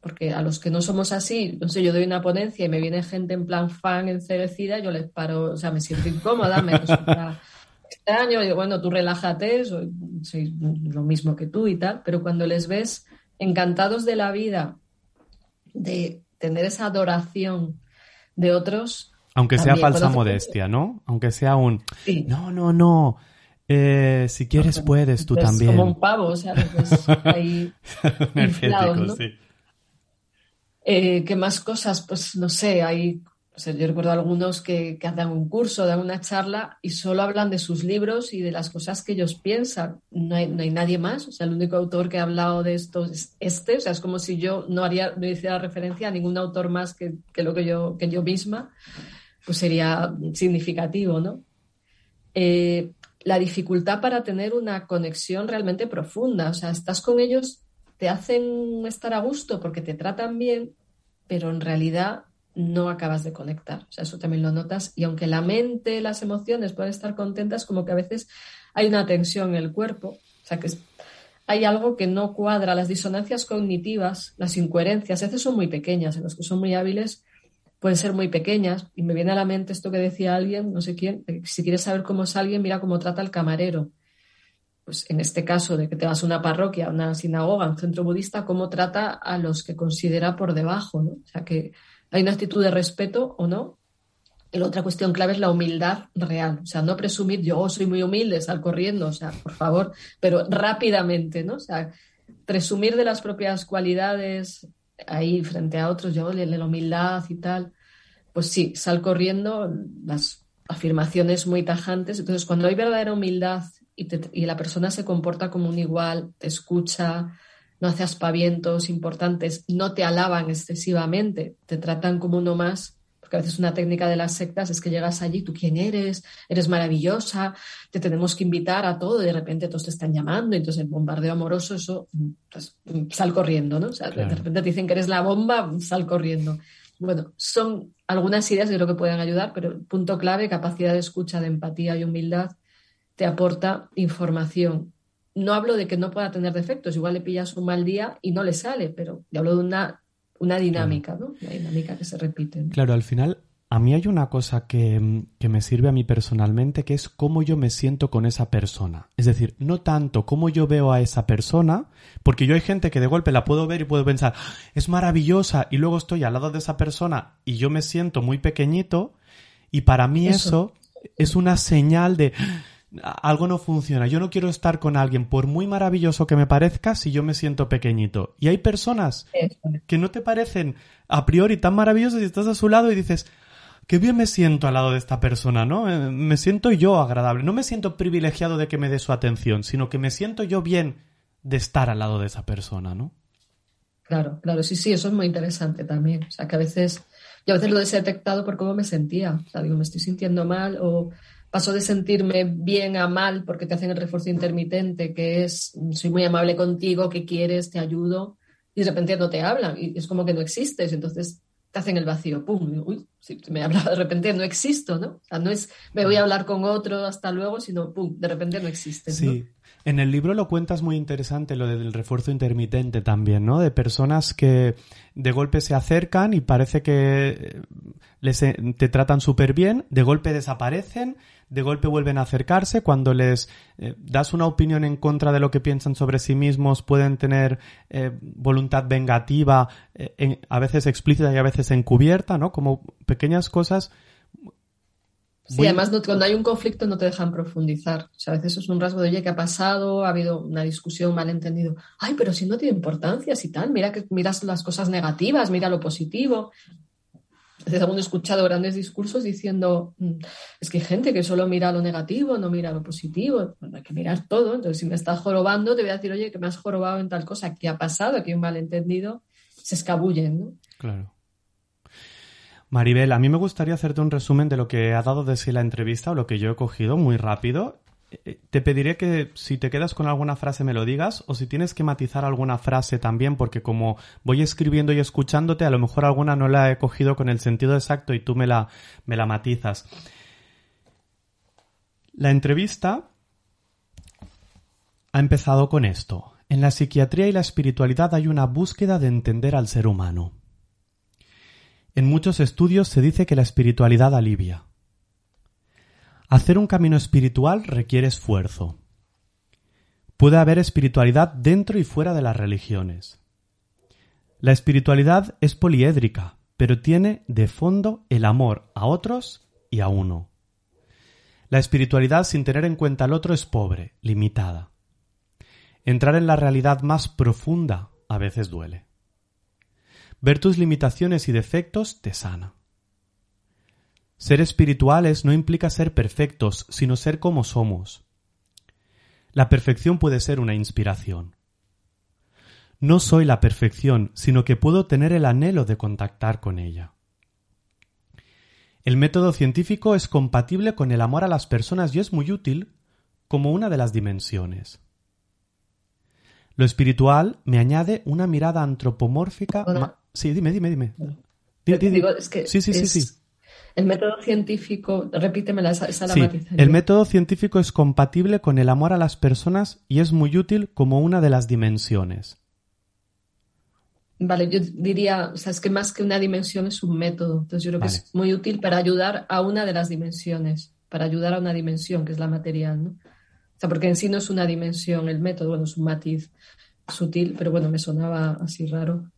porque a los que no somos así, no sé, yo doy una ponencia y me viene gente en plan fan encerecida, yo les paro, o sea, me siento incómoda, me resulta [laughs] extraño, digo, bueno, tú relájate, soy, soy, lo mismo que tú y tal, pero cuando les ves encantados de la vida, de tener esa adoración de otros. Aunque sea falsa modestia, ¿no? Aunque sea un... No, no, no. Eh, si quieres puedes tú también. Como un pavo, o sea, [laughs] pues ahí ¿no? sí. Eh, ¿Qué más cosas? Pues no sé, hay, yo recuerdo algunos que, que dan un curso, dan una charla y solo hablan de sus libros y de las cosas que ellos piensan. No hay, no hay nadie más. O sea, el único autor que ha hablado de esto es este. O sea, es como si yo no haría, no hiciera referencia a ningún autor más que, que lo que yo, que yo misma. Pues sería significativo, ¿no? Eh, la dificultad para tener una conexión realmente profunda. O sea, estás con ellos te hacen estar a gusto porque te tratan bien, pero en realidad no acabas de conectar. O sea, eso también lo notas. Y aunque la mente, las emociones pueden estar contentas, como que a veces hay una tensión en el cuerpo. O sea, que hay algo que no cuadra. Las disonancias cognitivas, las incoherencias, a veces son muy pequeñas. En los que son muy hábiles pueden ser muy pequeñas. Y me viene a la mente esto que decía alguien, no sé quién, si quieres saber cómo es alguien, mira cómo trata al camarero pues en este caso de que te vas a una parroquia, a una sinagoga, un centro budista, cómo trata a los que considera por debajo, ¿no? O sea, que hay una actitud de respeto o no. Y la otra cuestión clave es la humildad real, o sea, no presumir yo soy muy humilde, sal corriendo, o sea, por favor, pero rápidamente, ¿no? O sea, presumir de las propias cualidades ahí frente a otros, yo la humildad y tal, pues sí, sal corriendo, las afirmaciones muy tajantes. Entonces, cuando hay verdadera humildad y, la persona se comporta como un igual, te escucha, no hace aspavientos importantes, no te alaban excesivamente, te tratan como uno más, porque a veces una técnica de las sectas es que llegas allí, tú quién eres, eres maravillosa, te tenemos que invitar a todo, y de repente todos te están llamando, y entonces el bombardeo amoroso, eso, pues, sal corriendo, ¿no? O sea, de repente te dicen que eres la bomba, sal corriendo. bueno, son algunas ideas que creo que pueden ayudar, pero el punto clave, capacidad de escucha, de empatía y humildad, te aporta información. No hablo de que no pueda tener defectos, igual le pillas un mal día y no le sale, pero yo hablo de una, una dinámica, ¿no? Una dinámica que se repite. Claro, al final a mí hay una cosa que, que, me sirve a mí personalmente, que es cómo yo me siento con esa persona. Es decir, no tanto cómo yo veo a esa persona, porque yo hay gente que de golpe la puedo ver y puedo pensar, es maravillosa, y luego estoy al lado de esa persona y yo me siento muy pequeñito, y para mí eso, es una señal de algo no funciona. Yo no quiero estar con alguien, por muy maravilloso que me parezca, si yo me siento pequeñito. Y hay personas que no te parecen a priori tan maravillosas y estás a su lado y dices, qué bien me siento al lado de esta persona, ¿no? Eh, me siento yo agradable. No me siento privilegiado de que me dé su atención, sino que me siento yo bien de estar al lado de esa persona, ¿no? Claro, claro, sí, sí, eso es muy interesante también. O sea, que a veces, yo a veces lo he detectado por cómo me sentía. O sea, digo, me estoy sintiendo mal o paso de sentirme bien a mal porque te hacen el refuerzo intermitente, que es, soy muy amable contigo, ¿qué quieres? Te ayudo. Y de repente no te hablan y es como que no existes. Entonces te hacen el vacío, pum, uy, si me habla de repente no existo, ¿no? O sea, no es me voy a hablar con otro hasta luego, sino pum, de repente no existe. Sí. En el libro lo cuentas muy interesante, lo del refuerzo intermitente también, ¿no? De personas que de golpe se acercan y parece que les, te tratan súper bien, de golpe desaparecen, de golpe vuelven a acercarse, cuando les eh, das una opinión en contra de lo que piensan sobre sí mismos, pueden tener eh, voluntad vengativa, eh, a veces explícita y a veces encubierta, ¿no? Como pequeñas cosas. Sí, además cuando hay un conflicto no te dejan profundizar. O sea, a veces es un rasgo de, oye, ¿qué ha pasado? Ha habido una discusión, malentendido. Ay, pero si no tiene importancia, si tal, mira que miras las cosas negativas, mira lo positivo veces he escuchado grandes discursos diciendo, mm, es que hay gente que solo mira lo negativo, no mira lo positivo. Bueno, hay que mirar todo. Entonces, si me estás jorobando, te voy a decir, oye, que me has jorobado en tal cosa, ¿qué ha pasado? Aquí un malentendido. Se escabullen, ¿no? Claro. Maribel, a mí me gustaría hacerte un resumen de lo que ha dado de sí la entrevista o lo que yo he cogido muy rápido te pediré que si te quedas con alguna frase me lo digas o si tienes que matizar alguna frase también porque como voy escribiendo y escuchándote a lo mejor alguna no la he cogido con el sentido exacto y tú me la, me la matizas. La entrevista ha empezado con esto. En la psiquiatría y la espiritualidad hay una búsqueda de entender al ser humano. En muchos estudios se dice que la espiritualidad alivia. Hacer un camino espiritual requiere esfuerzo. Puede haber espiritualidad dentro y fuera de las religiones. La espiritualidad es poliédrica, pero tiene de fondo el amor a otros y a uno. La espiritualidad sin tener en cuenta al otro es pobre, limitada. Entrar en la realidad más profunda a veces duele. Ver tus limitaciones y defectos te sana. Ser espirituales no implica ser perfectos, sino ser como somos. La perfección puede ser una inspiración. No soy la perfección, sino que puedo tener el anhelo de contactar con ella. El método científico es compatible con el amor a las personas y es muy útil como una de las dimensiones. Lo espiritual me añade una mirada antropomórfica. Sí, dime, dime, dime. sí, sí, sí, sí. El método científico, repítemela, esa, esa sí, El método científico es compatible con el amor a las personas y es muy útil como una de las dimensiones. Vale, yo diría, o sea, es que más que una dimensión es un método. Entonces yo creo que es muy útil para ayudar a una de las dimensiones, para ayudar a una dimensión, que es la material, ¿no? O sea, porque en sí no es una dimensión el método, bueno, es un matiz sutil, pero bueno, me sonaba así raro.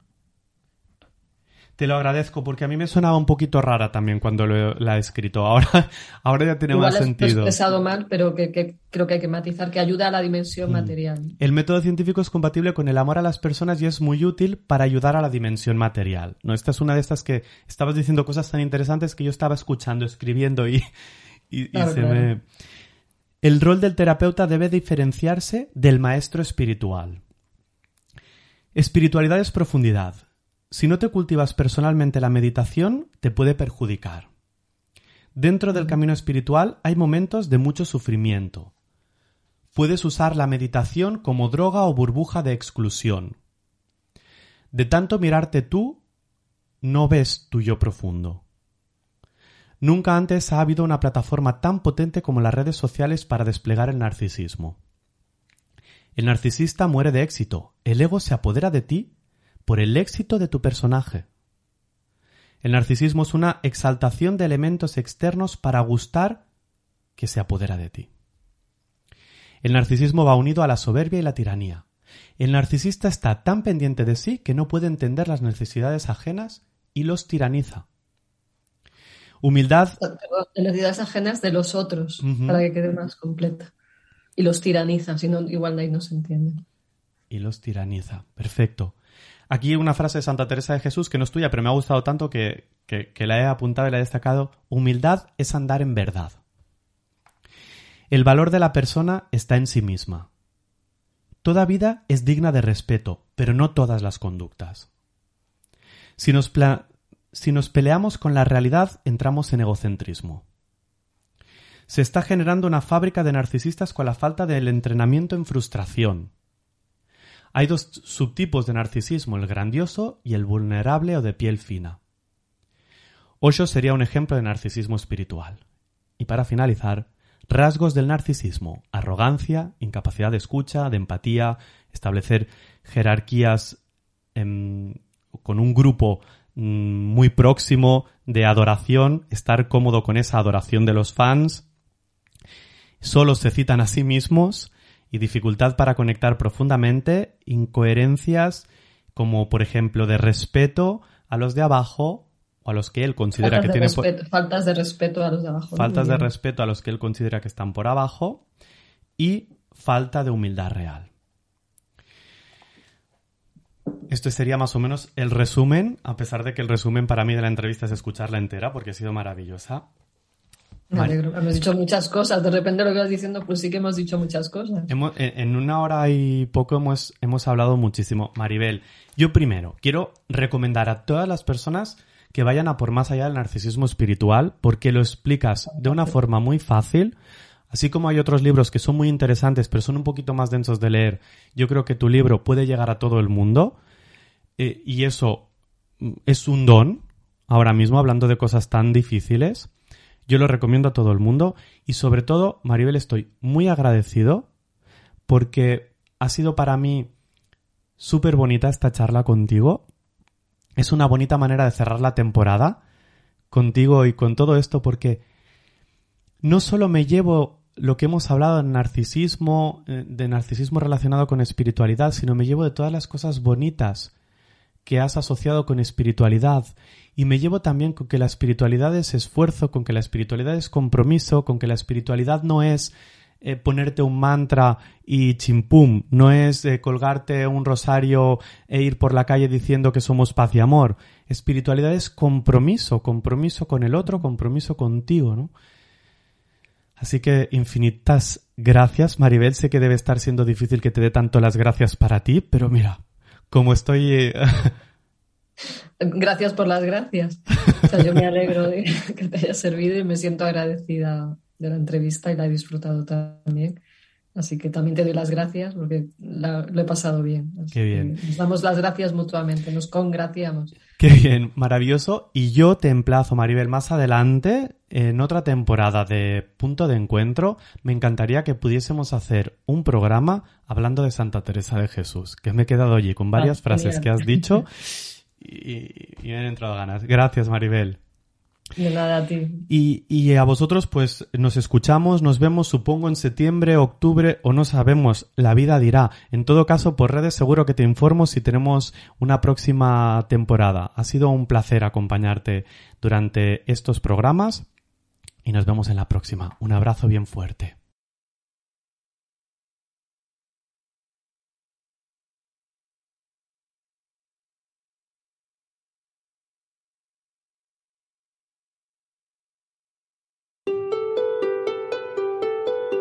Te lo agradezco porque a mí me sonaba un poquito rara también cuando la he escrito. Ahora, [laughs] ahora ya tiene más sentido. Lo he expresado mal, pero que, creo que hay que matizar que ayuda a la dimensión mm. material. El método científico es compatible con el amor a las personas y es muy útil para ayudar a la dimensión material. ¿no? Esta es una de estas que estabas diciendo cosas tan interesantes que yo estaba escuchando, escribiendo y, se me... El rol del terapeuta debe diferenciarse del maestro espiritual. Espiritualidad es profundidad si no te cultivas personalmente la meditación, te puede perjudicar. Dentro del camino espiritual hay momentos de mucho sufrimiento. Puedes usar la meditación como droga o burbuja de exclusión. De tanto mirarte tú, no ves tu yo profundo. Nunca antes ha habido una plataforma tan potente como las redes sociales para desplegar el narcisismo. El narcisista muere de éxito, el ego se apodera de ti por el éxito de tu personaje. El narcisismo es una exaltación de elementos externos para gustar que se apodera de ti. El narcisismo va unido a la soberbia y la tiranía. El narcisista está tan pendiente de sí que no puede entender las necesidades ajenas y los tiraniza. Humildad. Necesidades ajenas de los otros, para que quede más completa. Y los tiraniza, si no, igual ahí no se entiende. Y los tiraniza. Perfecto. Aquí una frase de Santa Teresa de Jesús que no es tuya, pero me ha gustado tanto que, que la he apuntado y la he destacado. Humildad es andar en verdad. El valor de la persona está en sí misma. Toda vida es digna de respeto, pero no todas las conductas. Si nos, si nos peleamos con la realidad, entramos en egocentrismo. Se está generando una fábrica de narcisistas con la falta del entrenamiento en frustración. Hay dos subtipos de narcisismo, el grandioso y el vulnerable o de piel fina. Osho sería un ejemplo de narcisismo espiritual. Y para finalizar, rasgos del narcisismo, arrogancia, incapacidad de escucha, de empatía, establecer jerarquías con un grupo Mm, muy próximo de adoración, estar cómodo con esa adoración de los fans, solo se citan a sí mismos y dificultad para conectar profundamente, incoherencias como por ejemplo de respeto a los de abajo o a los que él considera que tiene faltas de respeto a los de abajo. Faltas de respeto a los que él considera que están por abajo y falta de humildad real. Esto sería más o menos el resumen, a pesar de que el resumen para mí de la entrevista es escucharla entera, porque ha sido maravillosa. Me alegro. Hemos dicho muchas cosas. De repente lo que vas diciendo, pues sí que hemos dicho muchas cosas. en una hora y poco hemos, hemos hablado muchísimo. Maribel, yo primero quiero recomendar a todas las personas que vayan a por más allá del narcisismo espiritual, porque lo explicas de una forma muy fácil. Así como hay otros libros que son muy interesantes, pero son un poquito más densos de leer, yo creo que tu libro puede llegar a todo el mundo. Eh, y eso mm, es un don, ahora mismo hablando de cosas tan difíciles. Yo lo recomiendo a todo el mundo y sobre todo, Maribel, estoy muy agradecido porque ha sido para mí súper bonita esta charla contigo. Es una bonita manera de cerrar la temporada contigo y con todo esto porque no solo me llevo lo que hemos hablado de narcisismo, eh, de narcisismo relacionado con espiritualidad, sino me llevo de todas las cosas bonitas que has asociado con espiritualidad y me llevo también con que la espiritualidad es esfuerzo, con que la espiritualidad es compromiso, con que la espiritualidad no es eh, ponerte un mantra y chimpum, no es eh, colgarte un rosario e ir por la calle diciendo que somos paz y amor. Espiritualidad es compromiso, compromiso con el otro, compromiso contigo, ¿no? Así que infinitas gracias, Maribel. Sé que debe estar siendo difícil que te dé tanto las gracias para ti, pero mira, como estoy... Eh, [laughs] gracias por las gracias. O sea, yo me alegro de [laughs] que te haya servido y me siento agradecida de la entrevista y la he disfrutado también. Así que también te doy las gracias porque lo he pasado bien. Qué bien. Nos damos las gracias mutuamente, nos congraciamos. Qué bien, maravilloso. Y yo te emplazo, Maribel, más adelante, en otra temporada de Punto de Encuentro, me encantaría que pudiésemos hacer un programa hablando de Santa Teresa de Jesús, que me he quedado allí con varias ah, frases que has dicho [laughs] y, y me han entrado ganas. Gracias, Maribel. De nada a ti. Y, a vosotros, pues nos escuchamos, nos vemos, supongo, en septiembre, octubre o no sabemos, la vida dirá. En todo caso, por redes seguro que te informo si tenemos una próxima temporada. Ha sido un placer acompañarte durante estos programas y nos vemos en la próxima. Un abrazo bien fuerte.